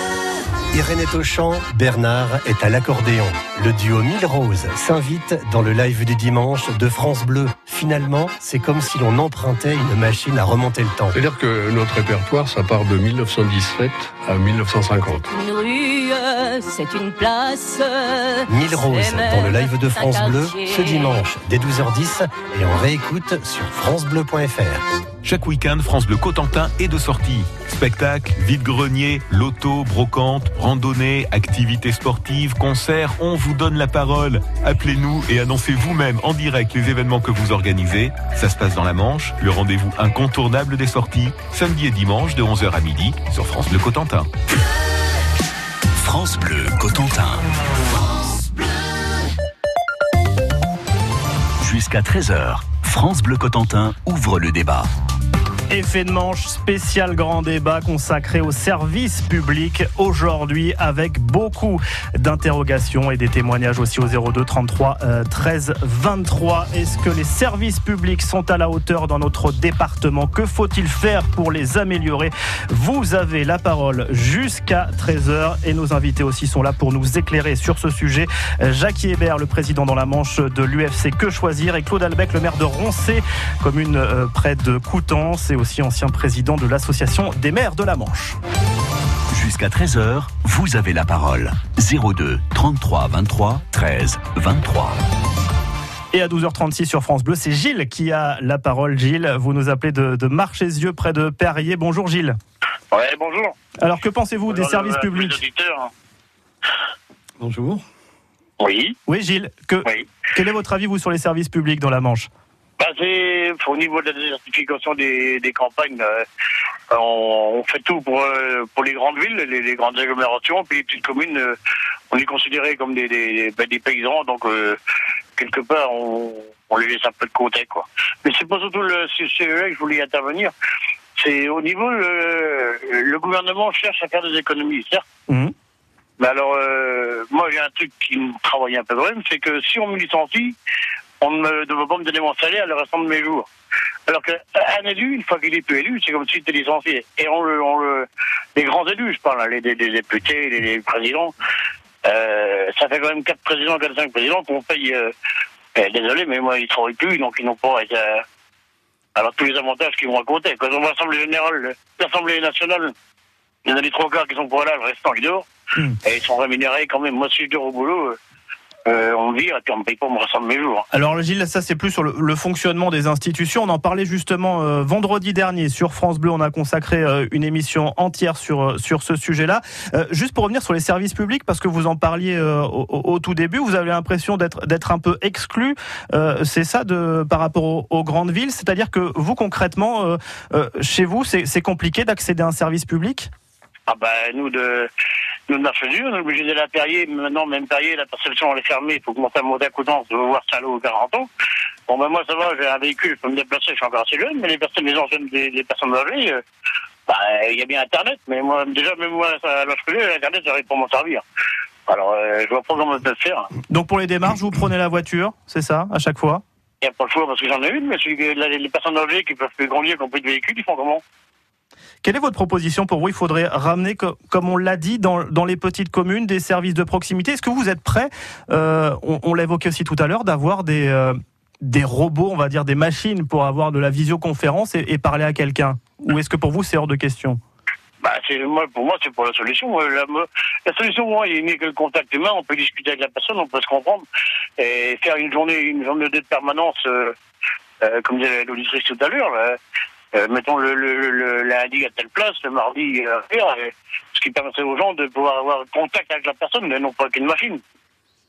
Irénée Auchan, Bernard est à l'accordéon. Le duo Mille Roses s'invite dans le live du dimanche de France Bleu. Finalement, c'est comme si l'on empruntait une machine à remonter le temps. C'est-à-dire que notre répertoire, ça part de 1917 à 1950. Une rue, c'est une place. Mille Roses dans le live de France Bleu ce dimanche dès 12h10 et on réécoute sur francebleu.fr. Chaque week-end, France Bleu Cotentin est de sortie. Spectacles, vide-grenier, loto, brocante, randonnée, activités sportives, concerts, on vous donne la parole. Appelez-nous et annoncez vous-même en direct les événements que vous organisez. Ça se passe dans la Manche, le rendez-vous incontournable des sorties, samedi et dimanche de 11h à midi sur France Bleu Cotentin. France Bleu Cotentin. Jusqu'à 13h, France Bleu Cotentin ouvre le débat. Effet de manche spécial grand débat consacré au service public aujourd'hui avec beaucoup d'interrogations et des témoignages aussi au 02 33 13 23. Est-ce que les services publics sont à la hauteur dans notre département? Que faut-il faire pour les améliorer? Vous avez la parole jusqu'à 13h et nos invités aussi sont là pour nous éclairer sur ce sujet. Jacques Hébert, le président dans la manche de l'UFC Que Choisir et Claude Albec, le maire de Roncé, commune euh, près de Coutances aussi ancien président de l'Association des maires de la Manche. Jusqu'à 13h, vous avez la parole. 02 33 23 13 23. Et à 12h36 sur France Bleu, c'est Gilles qui a la parole. Gilles, vous nous appelez de, de Marchésieux, près de Perrier. Bonjour Gilles. Ouais, bonjour. Alors que pensez-vous des services publics Bonjour. Oui. Oui, Gilles. Que, Quel est votre avis, vous, sur les services publics dans la Manche? Au niveau de la désertification des, des campagnes. Euh, on, fait tout pour, euh, pour les grandes villes, les, grandes agglomérations, puis les petites communes, euh, on est considéré comme des, des, ben, des paysans, donc quelque part on, on, les laisse un peu de côté. Quoi. Mais c'est pas surtout le CE que je voulais intervenir. C'est au niveau, le, le, gouvernement cherche à faire des économies, certes. Mmh. Mais alors, euh, moi, j'ai un truc qui me travaille un peu quand même, c'est que si on me licencie, on ne veut pas me donner mon salaire le restant de mes jours. Alors qu'un élu, une fois qu'il est plus élu, c'est comme s'il était licencié. Et on le, on le, les grands élus, je parle, hein, les, les- les députés, les, les présidents, euh, ça fait quand même quatre présidents, quatre cinq présidents qu'on paye. euh, eh, désolé, mais moi, ils travaillent plus, donc ils n'ont pas. euh, alors tous les avantages qu'ils vont côté. Quand on à l'Assemblée générale, l'Assemblée nationale, il y en a les trois quarts qui sont pas là, le restant ils dort. Et ils sont rémunérés quand même. Moi, si je dors au boulot, euh, on me vire et puis on me paye pas mon restant de mes jours. Alors Gilles, ça c'est plus sur le, le fonctionnement des institutions. On en parlait justement euh, vendredi dernier sur France Bleu. On a consacré euh, une émission entière sur euh, sur ce sujet-là. Euh, juste pour revenir sur les services publics, parce que vous en parliez euh, au, au- tout début, vous avez l'impression d'être d'être un peu exclu. C'est ça de par rapport aux, aux grandes villes, c'est-à-dire que vous concrètement, chez vous, c'est compliqué d'accéder à un service public? Ah ben, nous de, nous de Marche-Dieu, on est obligé d'aller à Perrier. Maintenant, même Perrier, la perception, elle est fermée. Il faut commencer à monter à Coutances, de voir Saint-Lô, 40 ans. Bon, ben, moi, ça va, j'ai un véhicule, je peux me déplacer, je suis encore assez jeune, mais les personnes, les anciennes, les, les personnes âgées, euh, bah, il y a bien Internet, mais moi, déjà, même moi, à j'ai, Internet, j'arrive à m'en servir. Alors, euh, je vois pas comment peux le faire. Donc pour les démarches, vous prenez la voiture, c'est ça, à chaque fois? Il n'y a pas le choix parce que j'en ai une, mais les, personnes âgées qui peuvent plus grandir, qui ont plus de véhicule, ils font comment? Quelle est votre proposition pour vous Il faudrait ramener, co- comme on l'a dit, dans, dans les petites communes, des services de proximité. Est-ce que vous êtes prêt euh, On, on l'évoquait aussi tout à l'heure, d'avoir des, euh, des robots, on va dire des machines, pour avoir de la visioconférence et, parler à quelqu'un? Ou est-ce que pour vous c'est hors de question? Bah, moi, pour moi, c'est pas la solution. Moi, La, la solution, moi, il n'est que le contact humain. On peut discuter avec la personne, on peut se comprendre. Et faire une journée, une journée de permanence, euh, euh, comme disait l'auditrice tout à l'heure, euh, mettons le, le, lundi à telle place, le mardi à faire, et ce qui permettrait aux gens de pouvoir avoir contact avec la personne, mais non pas qu'une machine.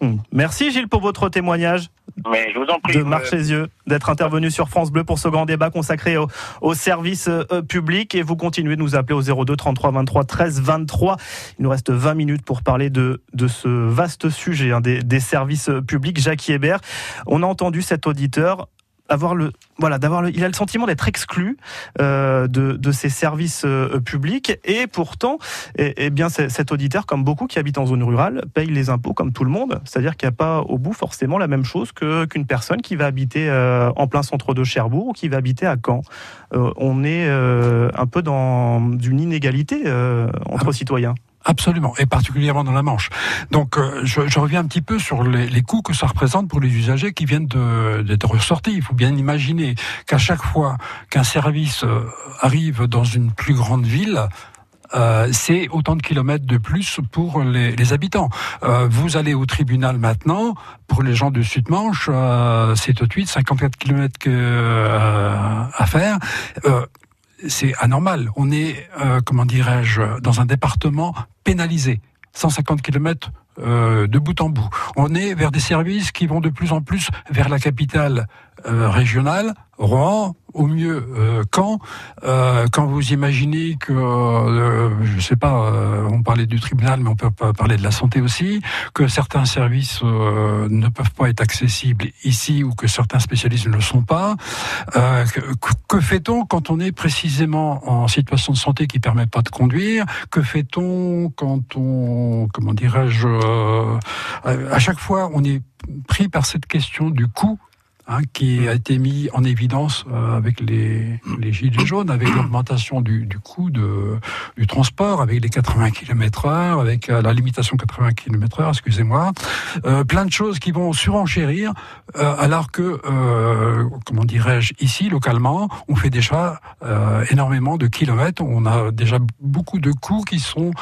Hmm. Merci Gilles pour votre témoignage. Mais je vous en prie. de euh, Marchésieux, d'être intervenu sur France Bleu pour ce grand débat consacré au, au service euh, public. Et vous continuez de nous appeler au 02 33 23 13 23. Il nous reste 20 minutes pour parler de, de ce vaste sujet hein, des, des services euh, publics. Jacques Hébert, on a entendu cet auditeur avoir le voilà d'avoir le, il a le sentiment d'être exclu euh, de, de ces services euh, publics. Et pourtant eh, eh bien cet auditeur comme beaucoup qui habitent en zone rurale paye les impôts comme tout le monde. C'est-à-dire qu'il n'y a pas au bout forcément la même chose que qu'une personne qui va habiter euh, en plein centre de Cherbourg ou qui va habiter à Caen. On est un peu dans une inégalité entre citoyens Absolument, et particulièrement dans la Manche. Donc, euh, je, je reviens un petit peu sur les, les coûts que ça représente pour les usagers qui viennent d'être ressortis. Il faut bien imaginer qu'à chaque fois qu'un service euh, arrive dans une plus grande ville, euh, c'est autant de kilomètres de plus pour les, les habitants. Euh, vous allez au tribunal maintenant, pour les gens de Sud-Manche, euh, c'est tout de suite 54 kilomètres euh, à faire. Euh, c'est anormal. On est, euh, comment dirais-je, dans un département pénalisé. 150 km de bout en bout. On est vers des services qui vont de plus en plus vers la capitale euh, régionale, Rouen, au mieux euh, Caen. Euh, quand vous imaginez que, euh, je sais pas, euh, on parlait du tribunal, mais on peut parler de la santé aussi, que certains services euh, ne peuvent pas être accessibles ici ou que certains spécialistes ne le sont pas. Euh, que que fait-on quand on est précisément en situation de santé qui permet pas de conduire? Que fait-on quand on, comment dirais-je, à chaque fois on est pris par cette question du coût hein, qui a été mis en évidence euh, avec les, les gilets jaunes, avec l'augmentation du, du coût de, du transport, avec les 80 km heure, avec euh, la limitation 80 km heure, excusez-moi, euh, plein de choses qui vont surenchérir, euh, alors que, euh, comment dirais-je, ici, localement, on fait déjà euh, énormément de kilomètres, on a déjà beaucoup de coûts qui sont...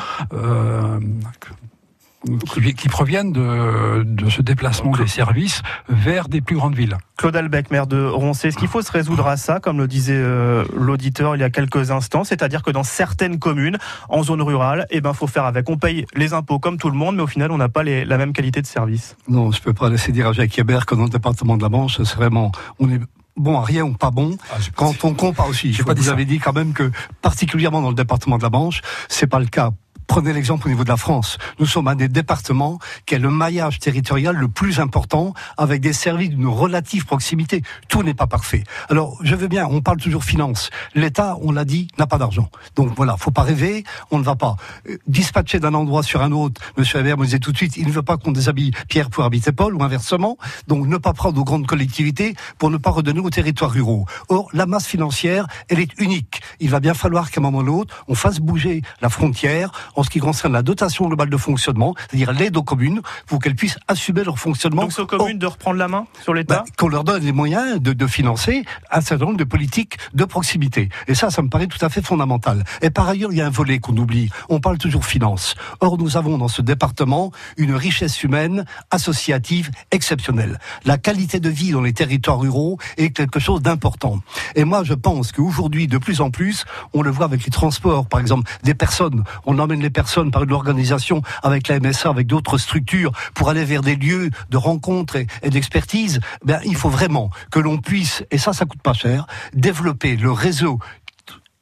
Qui, qui proviennent de, de ce déplacement des services vers des plus grandes villes. Claude Albec, maire de Roncé, est-ce qu'il faut se résoudre à ça, comme le disait euh, l'auditeur il y a quelques instants, c'est-à-dire que dans certaines communes, en zone rurale, eh ben, faut faire avec. On paye les impôts comme tout le monde, mais au final, on n'a pas les- la même qualité de service. Non, je peux pas laisser dire à Jacques Hébert que dans le département de la Manche, c'est vraiment, on est bon à rien ou pas bon. Quand on compare aussi, j'ai vous ça. avez dit quand même que particulièrement dans le département de la Manche, c'est pas le cas Prenez l'exemple au niveau de la France. Nous sommes un des départements qui a le maillage territorial le plus important, avec des services d'une relative proximité. Tout n'est pas parfait. Alors, je veux bien, on parle toujours finance. L'État, on l'a dit, n'a pas d'argent. Donc voilà, faut pas rêver, on ne va pas euh, dispatcher d'un endroit sur un autre. Monsieur Hébert me disait tout de suite, il ne veut pas qu'on déshabille Pierre pour habiter Paul, ou inversement. Donc ne pas prendre aux grandes collectivités pour ne pas redonner aux territoires ruraux. Or, la masse financière, elle est unique. Il va bien falloir qu'à un moment ou l'autre, on fasse bouger la frontière ce qui concerne la dotation globale de fonctionnement, c'est-à-dire l'aide aux communes, pour qu'elles puissent assumer leur fonctionnement. Donc c'est aux communes de reprendre la main sur l'État Bah, qu'on leur donne les moyens de, de financer un certain nombre de politiques de proximité. Et ça, ça me paraît tout à fait fondamental. Et par ailleurs, il y a un volet qu'on oublie. On parle toujours finance. Or, nous avons dans ce département une richesse humaine associative exceptionnelle. La qualité de vie dans les territoires ruraux est quelque chose d'important. Et moi, je pense qu'aujourd'hui, de plus en plus, on le voit avec les transports, par exemple, des personnes. On emmène les personnes par une organisation avec la MSA, avec d'autres structures, pour aller vers des lieux de rencontre et, d'expertise. Ben, il faut vraiment que l'on puisse, et ça, ça coûte pas cher, développer le réseau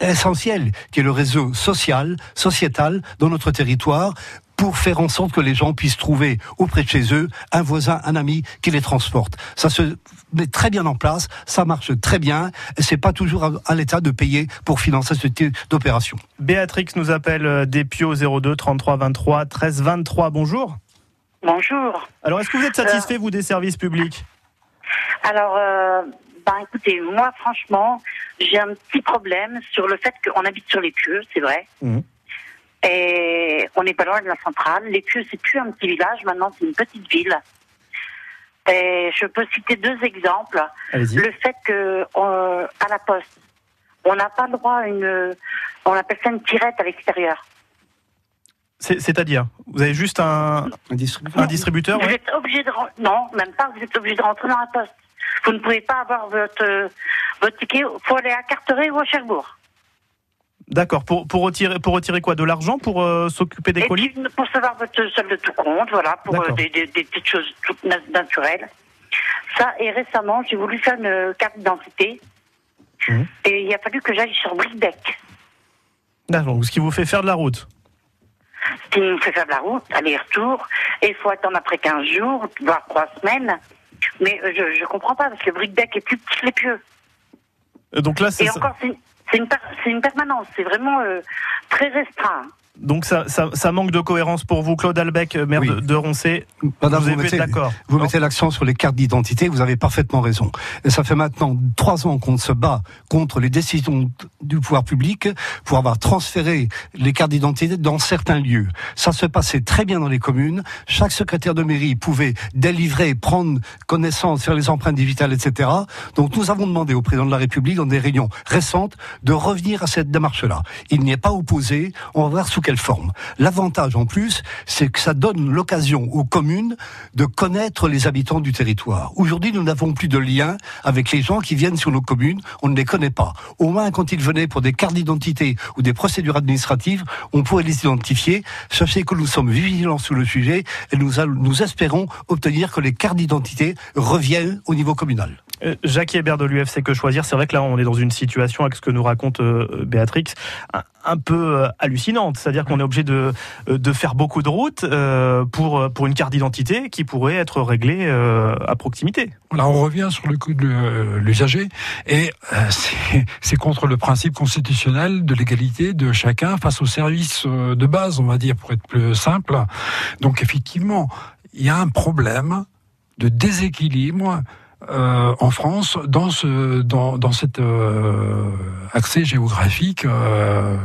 essentiel, qui est le réseau social, sociétal, dans notre territoire, pour faire en sorte que les gens puissent trouver auprès de chez eux un voisin, un ami qui les transporte. Ça se met très bien en place, ça marche très bien, et c'est pas toujours à, l'État de payer pour financer ce type d'opération. Béatrix nous appelle euh, des Pio 02 33 23 13 23. Bonjour. Bonjour. Alors, est-ce que vous êtes satisfait, vous, des services publics? Alors, euh, ben écoutez, moi franchement, j'ai un petit problème sur le fait qu'on habite sur les pieux, c'est vrai. Mhm. Et on n'est pas loin de la centrale. Les pieux, c'est plus un petit village, maintenant c'est une petite ville. Et je peux citer deux exemples. Le fait que euh, à la poste, on n'a pas le droit à une, on appelle ça une tirette à l'extérieur. C'est- C'est-à-dire, vous avez juste un, Un distributeur un distributeur Vous êtes obligé de non, même pas. Vous êtes obligé de rentrer dans la poste. Vous ne pouvez pas avoir votre euh, votre ticket. faut aller à Carteret ou à Cherbourg. D'accord. Pour, pour, retirer, pour retirer quoi? De l'argent Pour euh, s'occuper des Et colis? puis, pour savoir votre solde de tout compte, voilà, pour euh, des, des- des petites choses toutes na- naturelles. Ça, et récemment, j'ai voulu faire une carte d'identité. Mhm. Et il a fallu que j'aille sur Brickbeck. D'accord. Ce qui vous fait faire de la route? Ce qui me fait faire de la route, aller-retour. Et il faut attendre après 15 jours, voire 3 semaines. Mais euh, je ne comprends pas, parce que Brickbeck est plus petit que les pieux. Donc là, c'est Et encore, c'est c'est une c'est une permanence. C'est vraiment euh, très restreint. Donc ça, ça, ça manque de cohérence pour vous, Claude Albec, euh, maire Oui. de, de Roncé. Madame, vous vous mettez, d'accord vous Non mettez l'accent sur les cartes d'identité, vous avez parfaitement raison. Et ça fait maintenant trois ans qu'on se bat contre les décisions du pouvoir public pour avoir transféré les cartes d'identité dans certains lieux. Ça se passait très bien dans les communes. Chaque secrétaire de mairie pouvait délivrer, prendre connaissance, faire les empreintes digitales, etc. Donc nous avons demandé au président de la République, dans des réunions récentes, de revenir à cette démarche-là. Il n'y est pas opposé, on va voir quelle. L'avantage en plus, c'est que ça donne l'occasion aux communes de connaître les habitants du territoire. Aujourd'hui, nous n'avons plus de lien avec les gens qui viennent sur nos communes, on ne les connaît pas. Au moins, quand ils venaient pour des cartes d'identité ou des procédures administratives, on pourrait les identifier. Sachez que nous sommes vigilants sur le sujet et nous, nous espérons obtenir que les cartes d'identité reviennent au niveau communal. Euh, Jacques Hébert de l'UFC Que Choisir, c'est vrai que là, on est dans une situation, avec ce que nous raconte euh, Béatrix, un, peu euh, hallucinante. C'est-à-dire qu'on est obligé de, faire beaucoup de routes pour, une carte d'identité qui pourrait être réglée à proximité. Voilà, on revient sur le coup de l'usager et c'est- contre le principe constitutionnel de l'égalité de chacun face aux services de base, on va dire, pour être plus simple. Donc effectivement, il y a un problème de déséquilibre euh, en France dans ce dans dans cet euh, accès géographique euh,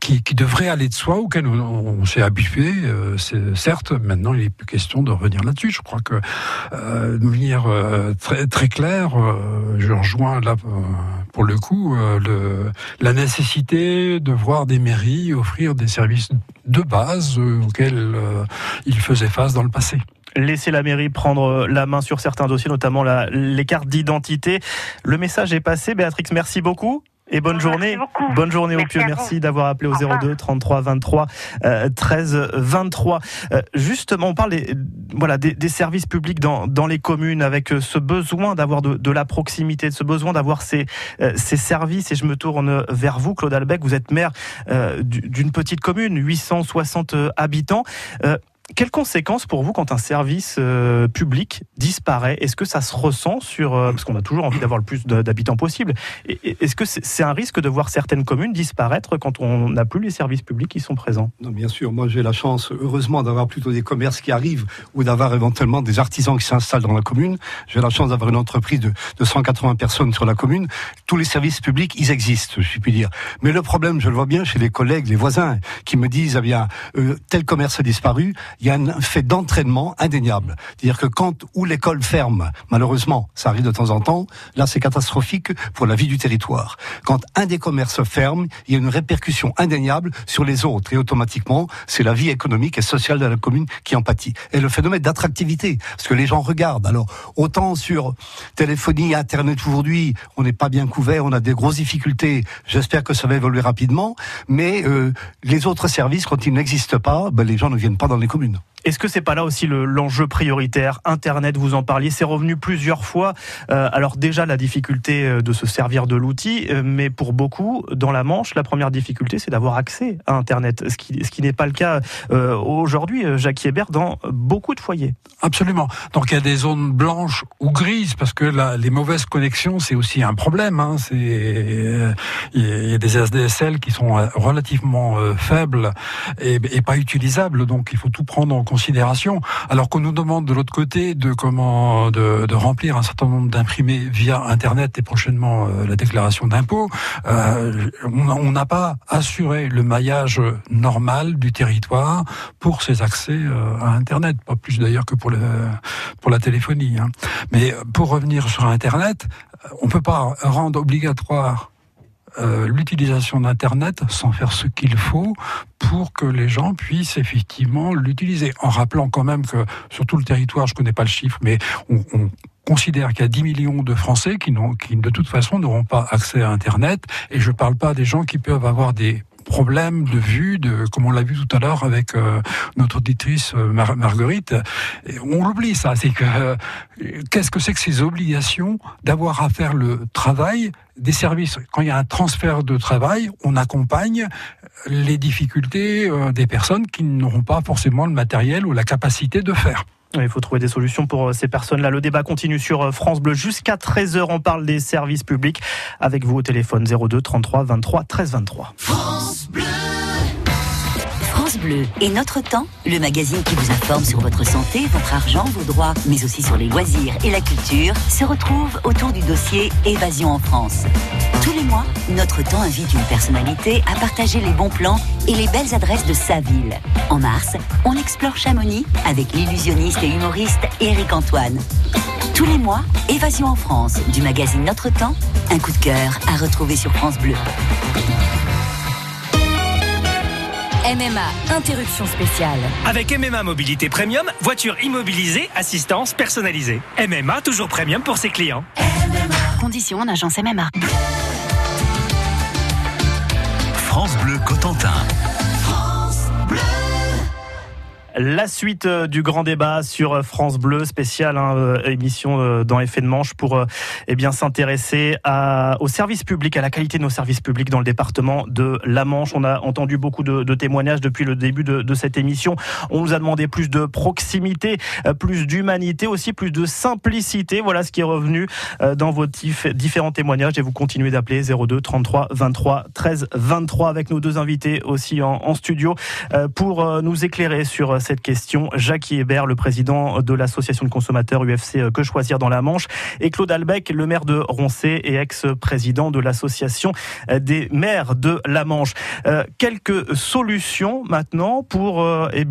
qui, qui devrait aller de soi auquel on, on s'est habitué. euh, certes, maintenant il n'est plus question de revenir là-dessus. Je crois que euh, de manière euh, très très claire, je rejoins là pour le coup le, la nécessité de voir des mairies offrir des services de base auxquels ils faisaient face dans le passé. Laisser la mairie prendre la main sur certains dossiers, notamment la- les cartes d'identité. Le message est passé. Béatrix, merci beaucoup. et bonne journée. Bonne journée au pieux. Merci d'avoir appelé au 02 33 23 13 23. justement, on parle des, voilà, des, services publics dans, dans les communes avec ce besoin d'avoir de, de, la proximité, de ce besoin d'avoir ces, ces services. Et je me tourne vers vous, Claude Albec. Vous êtes maire d'une petite commune, 860 habitants. Quelles conséquences pour vous quand un service euh, public disparaît? Est-ce que ça se ressent sur... Euh, parce qu'on a toujours envie d'avoir le plus d'habitants possible. Est-ce que c'est un risque de voir certaines communes disparaître quand on n'a plus les services publics qui sont présents? Non, bien sûr. Moi, j'ai la chance, heureusement, d'avoir plutôt des commerces qui arrivent ou d'avoir éventuellement des artisans qui s'installent dans la commune. J'ai la chance d'avoir une entreprise de, de 180 personnes sur la commune. Tous les services publics, ils existent, je puis dire. Mais le problème, je le vois bien chez les collègues, les voisins, qui me disent, eh bien, euh, tel commerce a disparu, il y a un fait d'entraînement indéniable. C'est-à-dire que quand où l'école ferme, malheureusement, ça arrive de temps en temps, là c'est catastrophique pour la vie du territoire. Quand un des commerces ferme, il y a une répercussion indéniable sur les autres et automatiquement, c'est la vie économique et sociale de la commune qui en pâtit. Et le phénomène d'attractivité, parce que les gens regardent. Alors, autant sur téléphonie, Internet aujourd'hui, on n'est pas bien couvert, on a des grosses difficultés. J'espère que ça va évoluer rapidement, mais euh, les autres services, quand ils n'existent pas, ben, les gens ne viennent pas dans les communes. Non. Est-ce que c'est pas là aussi l'enjeu prioritaire? Internet, vous en parliez, c'est revenu plusieurs fois. Euh, alors déjà la difficulté euh, de se servir de l'outil, euh, mais pour beaucoup dans la Manche, la première difficulté c'est d'avoir accès à Internet, ce qui, n'est pas le cas aujourd'hui, Jacques Hébert, dans beaucoup de foyers. Absolument. Donc il y a des zones blanches ou grises parce que les mauvaises connexions c'est aussi un problème. Hein. Il y a des SDSL qui sont relativement faibles et, pas utilisables, donc il faut tout prendre en alors qu'on nous demande de l'autre côté de comment de, de, remplir un certain nombre d'imprimés via Internet et prochainement euh, la déclaration d'impôt, euh, on n'a pas assuré le maillage normal du territoire pour ces accès euh, à Internet, pas plus d'ailleurs que pour le pour la téléphonie. Hein. Mais pour revenir sur Internet, on peut pas rendre obligatoire euh, l'utilisation d'Internet sans faire ce qu'il faut pour que les gens puissent effectivement l'utiliser. En rappelant quand même que sur tout le territoire, je connais pas le chiffre, mais on, on considère qu'il y a 10 millions de Français qui, qui de toute façon n'auront pas accès à Internet. Et je parle pas des gens qui peuvent avoir des problème de vue, de comme on l'a vu tout à l'heure avec euh, notre auditrice euh, Marguerite. on l'oublie ça, c'est que euh, qu'est-ce que c'est que ces obligations d'avoir à faire le travail des services? Quand il y a un transfert de travail, on accompagne les difficultés des personnes qui n'auront pas forcément le matériel ou la capacité de faire. Il faut trouver des solutions pour euh, ces personnes-là. Le débat continue sur euh, France Bleu jusqu'à 13h. On parle des services publics avec vous au téléphone 02 33 23 13 23. France Bleu. Bleu et Notre Temps, le magazine qui vous informe sur votre santé, votre argent, vos droits, mais aussi sur les loisirs et la culture, se retrouve autour du dossier Évasion en France. Tous les mois, Notre Temps invite une personnalité à partager les bons plans et les belles adresses de sa ville. En mars, on explore Chamonix avec l'illusionniste et humoriste Éric Antoine. Tous les mois, Évasion en France du magazine Notre Temps, un coup de cœur à retrouver sur France Bleu. MMA, interruption spéciale. Avec MMA Mobilité Premium, voiture immobilisée, assistance personnalisée. MMA, toujours premium pour ses clients. Conditions en agence MMA. France Bleu Cotentin. La suite euh, du grand débat sur euh, France Bleu, spéciale hein, euh, émission dans Effet de Manche pour eh bien s'intéresser au service public, à la qualité de nos services publics dans le département de la Manche. On a entendu beaucoup de, témoignages depuis le début de, cette émission. On nous a demandé plus de proximité, plus d'humanité, aussi plus de simplicité. Voilà ce qui est revenu dans vos différents témoignages et vous continuez d'appeler 02 33 23 13 23 avec nos deux invités aussi en, en studio pour nous éclairer sur cette question. Jacques Hébert, le président de l'association de consommateurs UFC euh, Que Choisir dans la Manche, et Claude Albec, le maire de Roncé et ex-président de l'association euh, des maires de la Manche. Euh, quelques solutions maintenant pour eh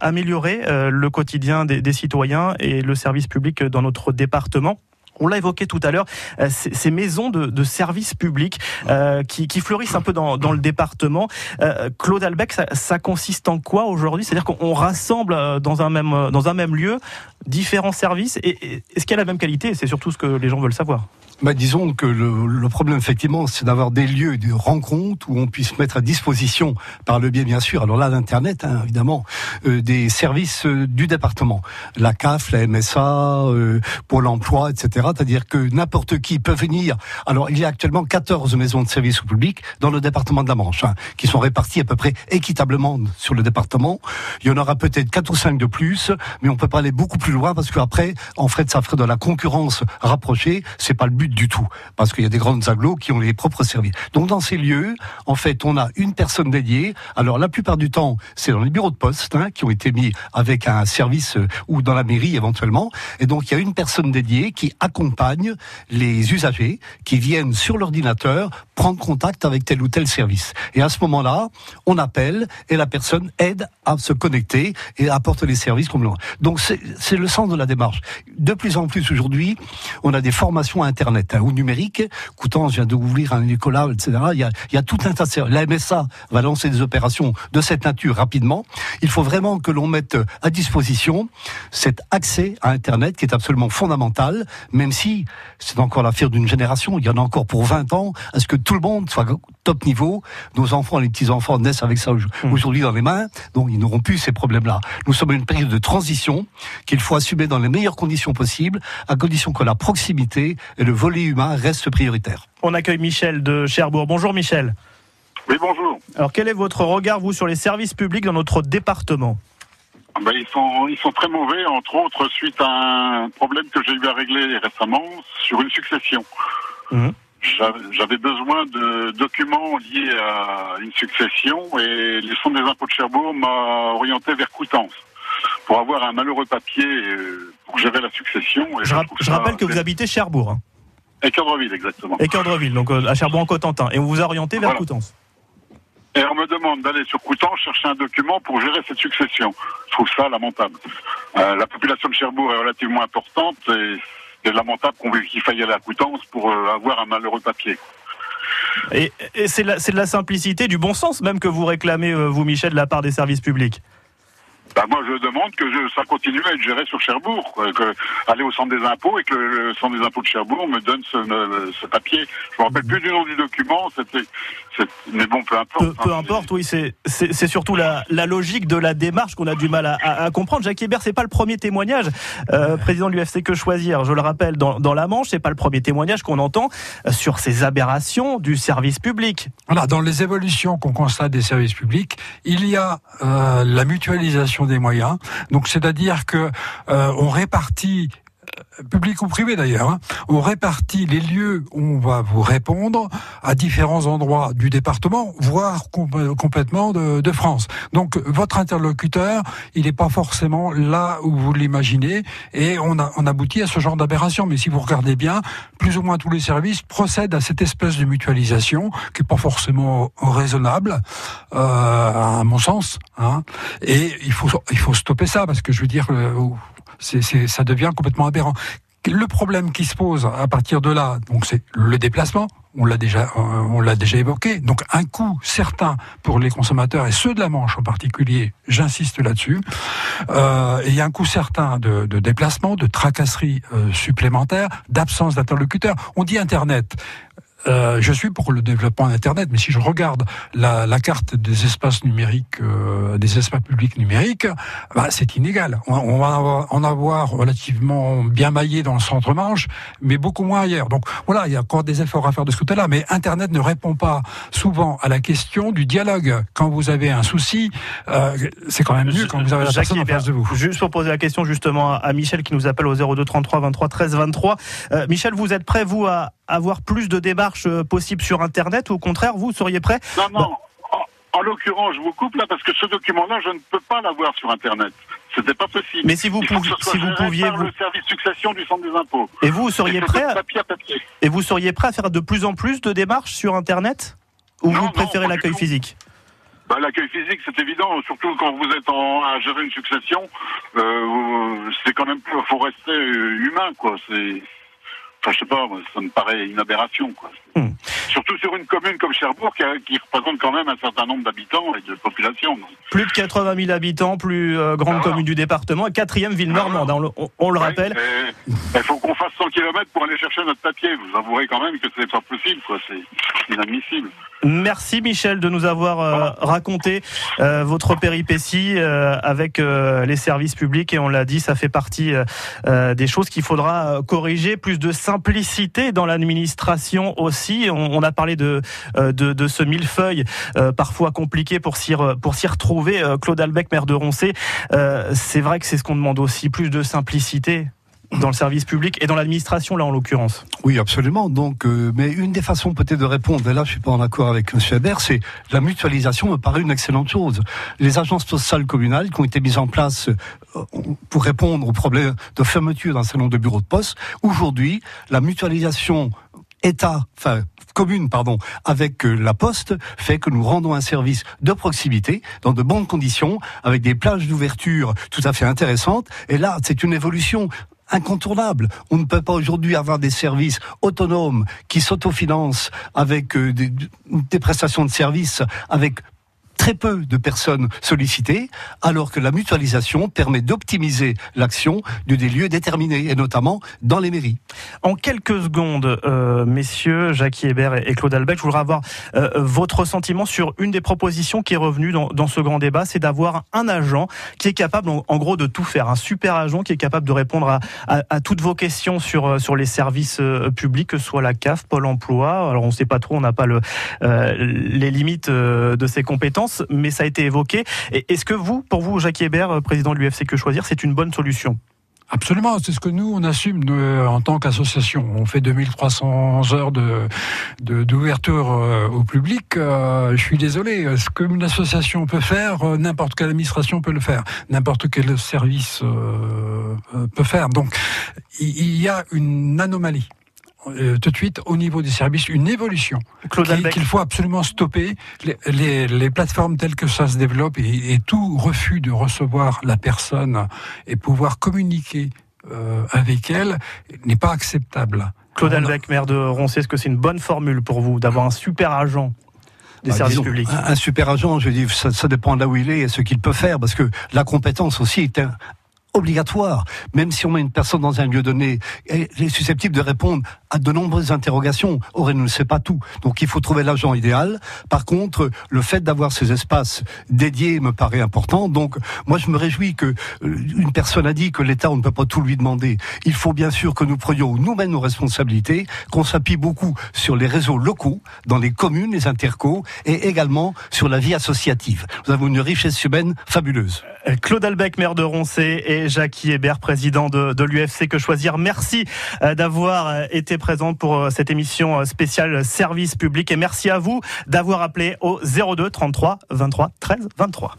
améliorer le quotidien des citoyens et le service public dans notre département on l'a évoqué tout à l'heure, euh, ces maisons de, services publics euh, qui, fleurissent un peu dans, le département. Euh, Claude Albec, ça, consiste en quoi aujourd'hui? C'est-à-dire qu'on rassemble dans un même lieu différents services. Et, est-ce qu'il y a la même qualité? C'est surtout ce que les gens veulent savoir. Bah, disons que le, le problème effectivement, c'est d'avoir des lieux de rencontre où on puisse mettre à disposition, par le biais bien sûr, alors là d'internet hein, évidemment, euh, des services euh, du département, la CAF, la MSA, euh, Pôle Emploi, etc. C'est-à-dire que n'importe qui peut venir. Alors il y a actuellement 14 maisons de services au public dans le département de la Manche, hein, qui sont réparties à peu près équitablement sur le département. Il y en aura peut-être quatre ou cinq de plus, mais on peut pas aller beaucoup plus loin parce qu'après, en fait, ça ferait de la concurrence rapprochée. C'est pas le but du tout, parce qu'il y a des grandes agglos qui ont les propres services. Donc dans ces lieux, en fait, on a une personne dédiée. Alors la plupart du temps, c'est dans les bureaux de poste hein, qui ont été mis avec un service euh, ou dans la mairie éventuellement. Et donc il y a une personne dédiée qui accompagne les usagers qui viennent sur l'ordinateur prendre contact avec tel ou tel service. Et à ce moment-là, on appelle et la personne aide à se connecter et apporte les services l'on. Donc c'est le sens de la démarche. De plus en plus aujourd'hui, on a des formations internet hein, ou numériques. Coutances vient d'ouvrir un Nicolas, etc. Il y, a, il y a tout un tas de. La MSA va lancer des opérations de cette nature rapidement. Il faut vraiment que l'on mette à disposition cet accès à Internet qui est absolument fondamental, même si c'est encore l'affaire d'une génération. Il y en a encore pour 20 ans. Est-ce que tout le monde soit top niveau Nos enfants, les petits-enfants naissent avec ça aujourd'hui dans les mains, donc ils n'auront plus ces problèmes-là. Nous sommes à une période de transition qu'il faut assumer dans les meilleures conditions possibles, à condition que la proximité et le volet humain restent prioritaires. On accueille Michel de Cherbourg. Bonjour Michel. Oui, bonjour. Alors quel est votre regard, vous, sur les services publics dans notre département? Ben, ils, sont, ils sont très mauvais, entre autres, suite à un problème que j'ai eu à régler récemment sur une succession. Mhm. J'avais besoin de documents liés à une succession et le Fonds des impôts de Cherbourg m'a orienté vers Coutances pour avoir un malheureux papier euh, pour gérer la succession. Et Je, rappelle que vous habitez Cherbourg. Hein. Exactement. Et Cœurdreville, donc euh, à Cherbourg-en-Cotentin. Et on vous a orienté vers Voilà. Coutances. Et on me demande d'aller sur Coutances chercher un document pour gérer cette succession. Je trouve ça lamentable. Euh, la population de Cherbourg est relativement importante et c'est lamentable qu'il faille aller à Coutances pour euh, avoir un malheureux papier. Et, c'est de la simplicité, du bon sens même que vous réclamez, euh, vous Michel, de la part des services publics. Bah, moi, je demande que je- ça continue à être géré sur Cherbourg, quoi, que aller au centre des impôts et que le, le centre des impôts de Cherbourg me donne ce, me- ce papier. Je me rappelle plus du nom du document, c'était, mais bon, peu importe. Peu, peu importe, oui, c'est- surtout la, la logique de la démarche qu'on a du mal à, à- à comprendre. Jacques Hébert, c'est pas le premier témoignage, euh, président de l'UFC Que Choisir, je le rappelle, dans, dans la Manche, c'est pas le premier témoignage qu'on entend euh, sur ces aberrations du service public. Voilà, dans les évolutions qu'on constate des services publics, il y a euh, la mutualisation des moyens. Donc, c'est-à-dire que euh, on répartit public ou privé d'ailleurs, hein, on répartit les lieux où on va vous répondre à différents endroits du département, voire com- complètement de, de France. Donc votre interlocuteur, il n'est pas forcément là où vous l'imaginez, et on, a, on aboutit à ce genre d'aberration. Mais si vous regardez bien, plus ou moins tous les services procèdent à cette espèce de mutualisation qui n'est pas forcément raisonnable, euh, à mon sens. Hein. Et il faut, il faut stopper ça parce que je veux dire, euh, c'est, ça devient complètement aberrant. Le problème qui se pose à partir de là, donc c'est le déplacement. On l'a déjà, euh, on l'a déjà évoqué. Donc un coût certain pour les consommateurs et ceux de la Manche en particulier. J'insiste là-dessus. Euh, et un coût certain de, déplacement, de tracasserie euh, supplémentaire, d'absence d'interlocuteur. On dit Internet. Euh, je suis pour le développement d'Internet, mais si je regarde la, la carte des espaces numériques, euh, des espaces publics numériques, bah, c'est inégal. On, on va en avoir, en avoir relativement bien maillé dans le centre-manche, mais beaucoup moins ailleurs. Donc voilà, il y a encore des efforts à faire de ce côté-là, mais Internet ne répond pas souvent à la question du dialogue. Quand vous avez un souci, euh, c'est quand même mieux quand vous avez la personne en face de vous. Juste pour poser la question justement à, Michel qui nous appelle au 02 33 23 13 23. Euh, Michel, vous êtes prêt, vous, à avoir plus de démarches euh, possibles sur Internet ou au contraire, vous seriez prêt Non, non. En, en l'occurrence, je vous coupe là parce que ce document-là, je ne peux pas l'avoir sur Internet. C'était pas possible. Mais si vous pouviez- si vous pouviez, par vous- le service succession du centre des impôts. Et vous, seriez Et prêt à- papier à papier. Et vous seriez prêt à faire de plus en plus de démarches sur Internet? Ou vous préférez l'accueil physique? Bah, L'accueil physique, c'est évident, surtout quand vous êtes en, à gérer une succession. Euh, c'est quand même, faut rester euh, humain, quoi. C'est Je sais pas, ça me paraît une aberration, quoi. Hmm. Surtout sur une commune comme Cherbourg, qui, représente quand même un certain nombre d'habitants et de population. Plus de 80 000 habitants, plus euh, grande Ah. commune du département, et quatrième ville normande, hein, on, le- on- on le rappelle. Il faut qu'on fasse 100 km pour aller chercher notre papier. Vous avouerez quand même que c'est pas possible, quoi. C'est inadmissible. Merci Michel de nous avoir euh, raconté euh, votre péripétie avec les services publics et on l'a dit, ça fait partie des choses qu'il faudra corriger, plus de simplicité dans l'administration aussi. On, a parlé de, euh, de, ce millefeuille euh, parfois compliqué pour s'y pour s'y retrouver. Euh, Claude Albec, maire de Roncé, c'est vrai que c'est ce qu'on demande aussi, plus de simplicité dans le service public et dans l'administration là en l'occurrence. Oui, absolument. Donc, mais une des façons peut-être de répondre, et là je suis pas en accord avec M. Hébert, c'est la mutualisation me paraît une excellente chose. Les agences postales communales qui ont été mises en place pour répondre aux problèmes de fermeture d'un nombre de bureaux de poste, aujourd'hui, la mutualisation État, enfin commune, pardon, avec euh, la Poste, fait que nous rendons un service de proximité dans de bonnes conditions, avec des plages d'ouverture tout à fait intéressantes. Et là, c'est une évolution incontournable. On ne peut pas aujourd'hui avoir des services autonomes qui s'autofinancent avec euh, des, des prestations de services avec très peu de personnes sollicitées, alors que la mutualisation permet d'optimiser l'action de des lieux déterminés, et notamment dans les mairies. En quelques secondes, euh, messieurs, Jackie Hébert et Claude Albec, je voudrais avoir euh, votre sentiment sur une des propositions qui est revenue dans, ce grand débat, c'est d'avoir un agent qui est capable, en, gros, de tout faire, un super agent qui est capable de répondre à, toutes vos questions sur euh, les services publics, que ce soit la CAF, Pôle Emploi. Alors on ne sait pas trop, on n'a pas le les limites de ses compétences, mais ça a été évoqué. Est-ce que vous, pour vous, Jackie Hébert, euh, président de l'UFC Que Choisir, c'est une bonne solution? Absolument, c'est ce que nous on assume euh, en tant qu'association. On fait 2300 heures de d'ouverture euh, au public. Je suis désolé, ce qu'une association peut faire, n'importe quelle administration peut le faire, n'importe quel service peut faire. Donc il y a une anomalie. Euh, tout de suite au niveau des services une évolution qu'il faut absolument stopper. Les, les, les plateformes telles que ça se développe et, et tout refus de recevoir la personne et pouvoir communiquer euh, avec elle n'est pas acceptable. Claude Albec, maire de Roncé, est-ce que c'est une bonne formule pour vous d'avoir un super agent des Bah, services disons, publics? Un, un super agent, je dis, ça, ça dépend de là où il est et ce qu'il peut faire, parce que la compétence aussi est un- obligatoire. Même si on met une personne dans un lieu donné, elle est susceptible de répondre à de nombreuses interrogations. Or, elle ne sait pas tout. Donc, il faut trouver l'agent idéal. Par contre, le fait d'avoir ces espaces dédiés me paraît important. Donc, moi, je me réjouis que euh, une personne a dit que l'État, on ne peut pas tout lui demander. Il faut bien sûr que nous prenions nous-mêmes nos responsabilités, qu'on s'appuie beaucoup sur les réseaux locaux, dans les communes, les intercos, et également sur la vie associative. Nous avons une richesse humaine fabuleuse. Claude Albec, maire de Roncé, et Jackie Hébert, président de, de l'UFC Que Choisir. Merci euh, d'avoir euh, été présent pour euh, cette émission spéciale Service Public. Et merci à vous d'avoir appelé au 02 33 23 13 23.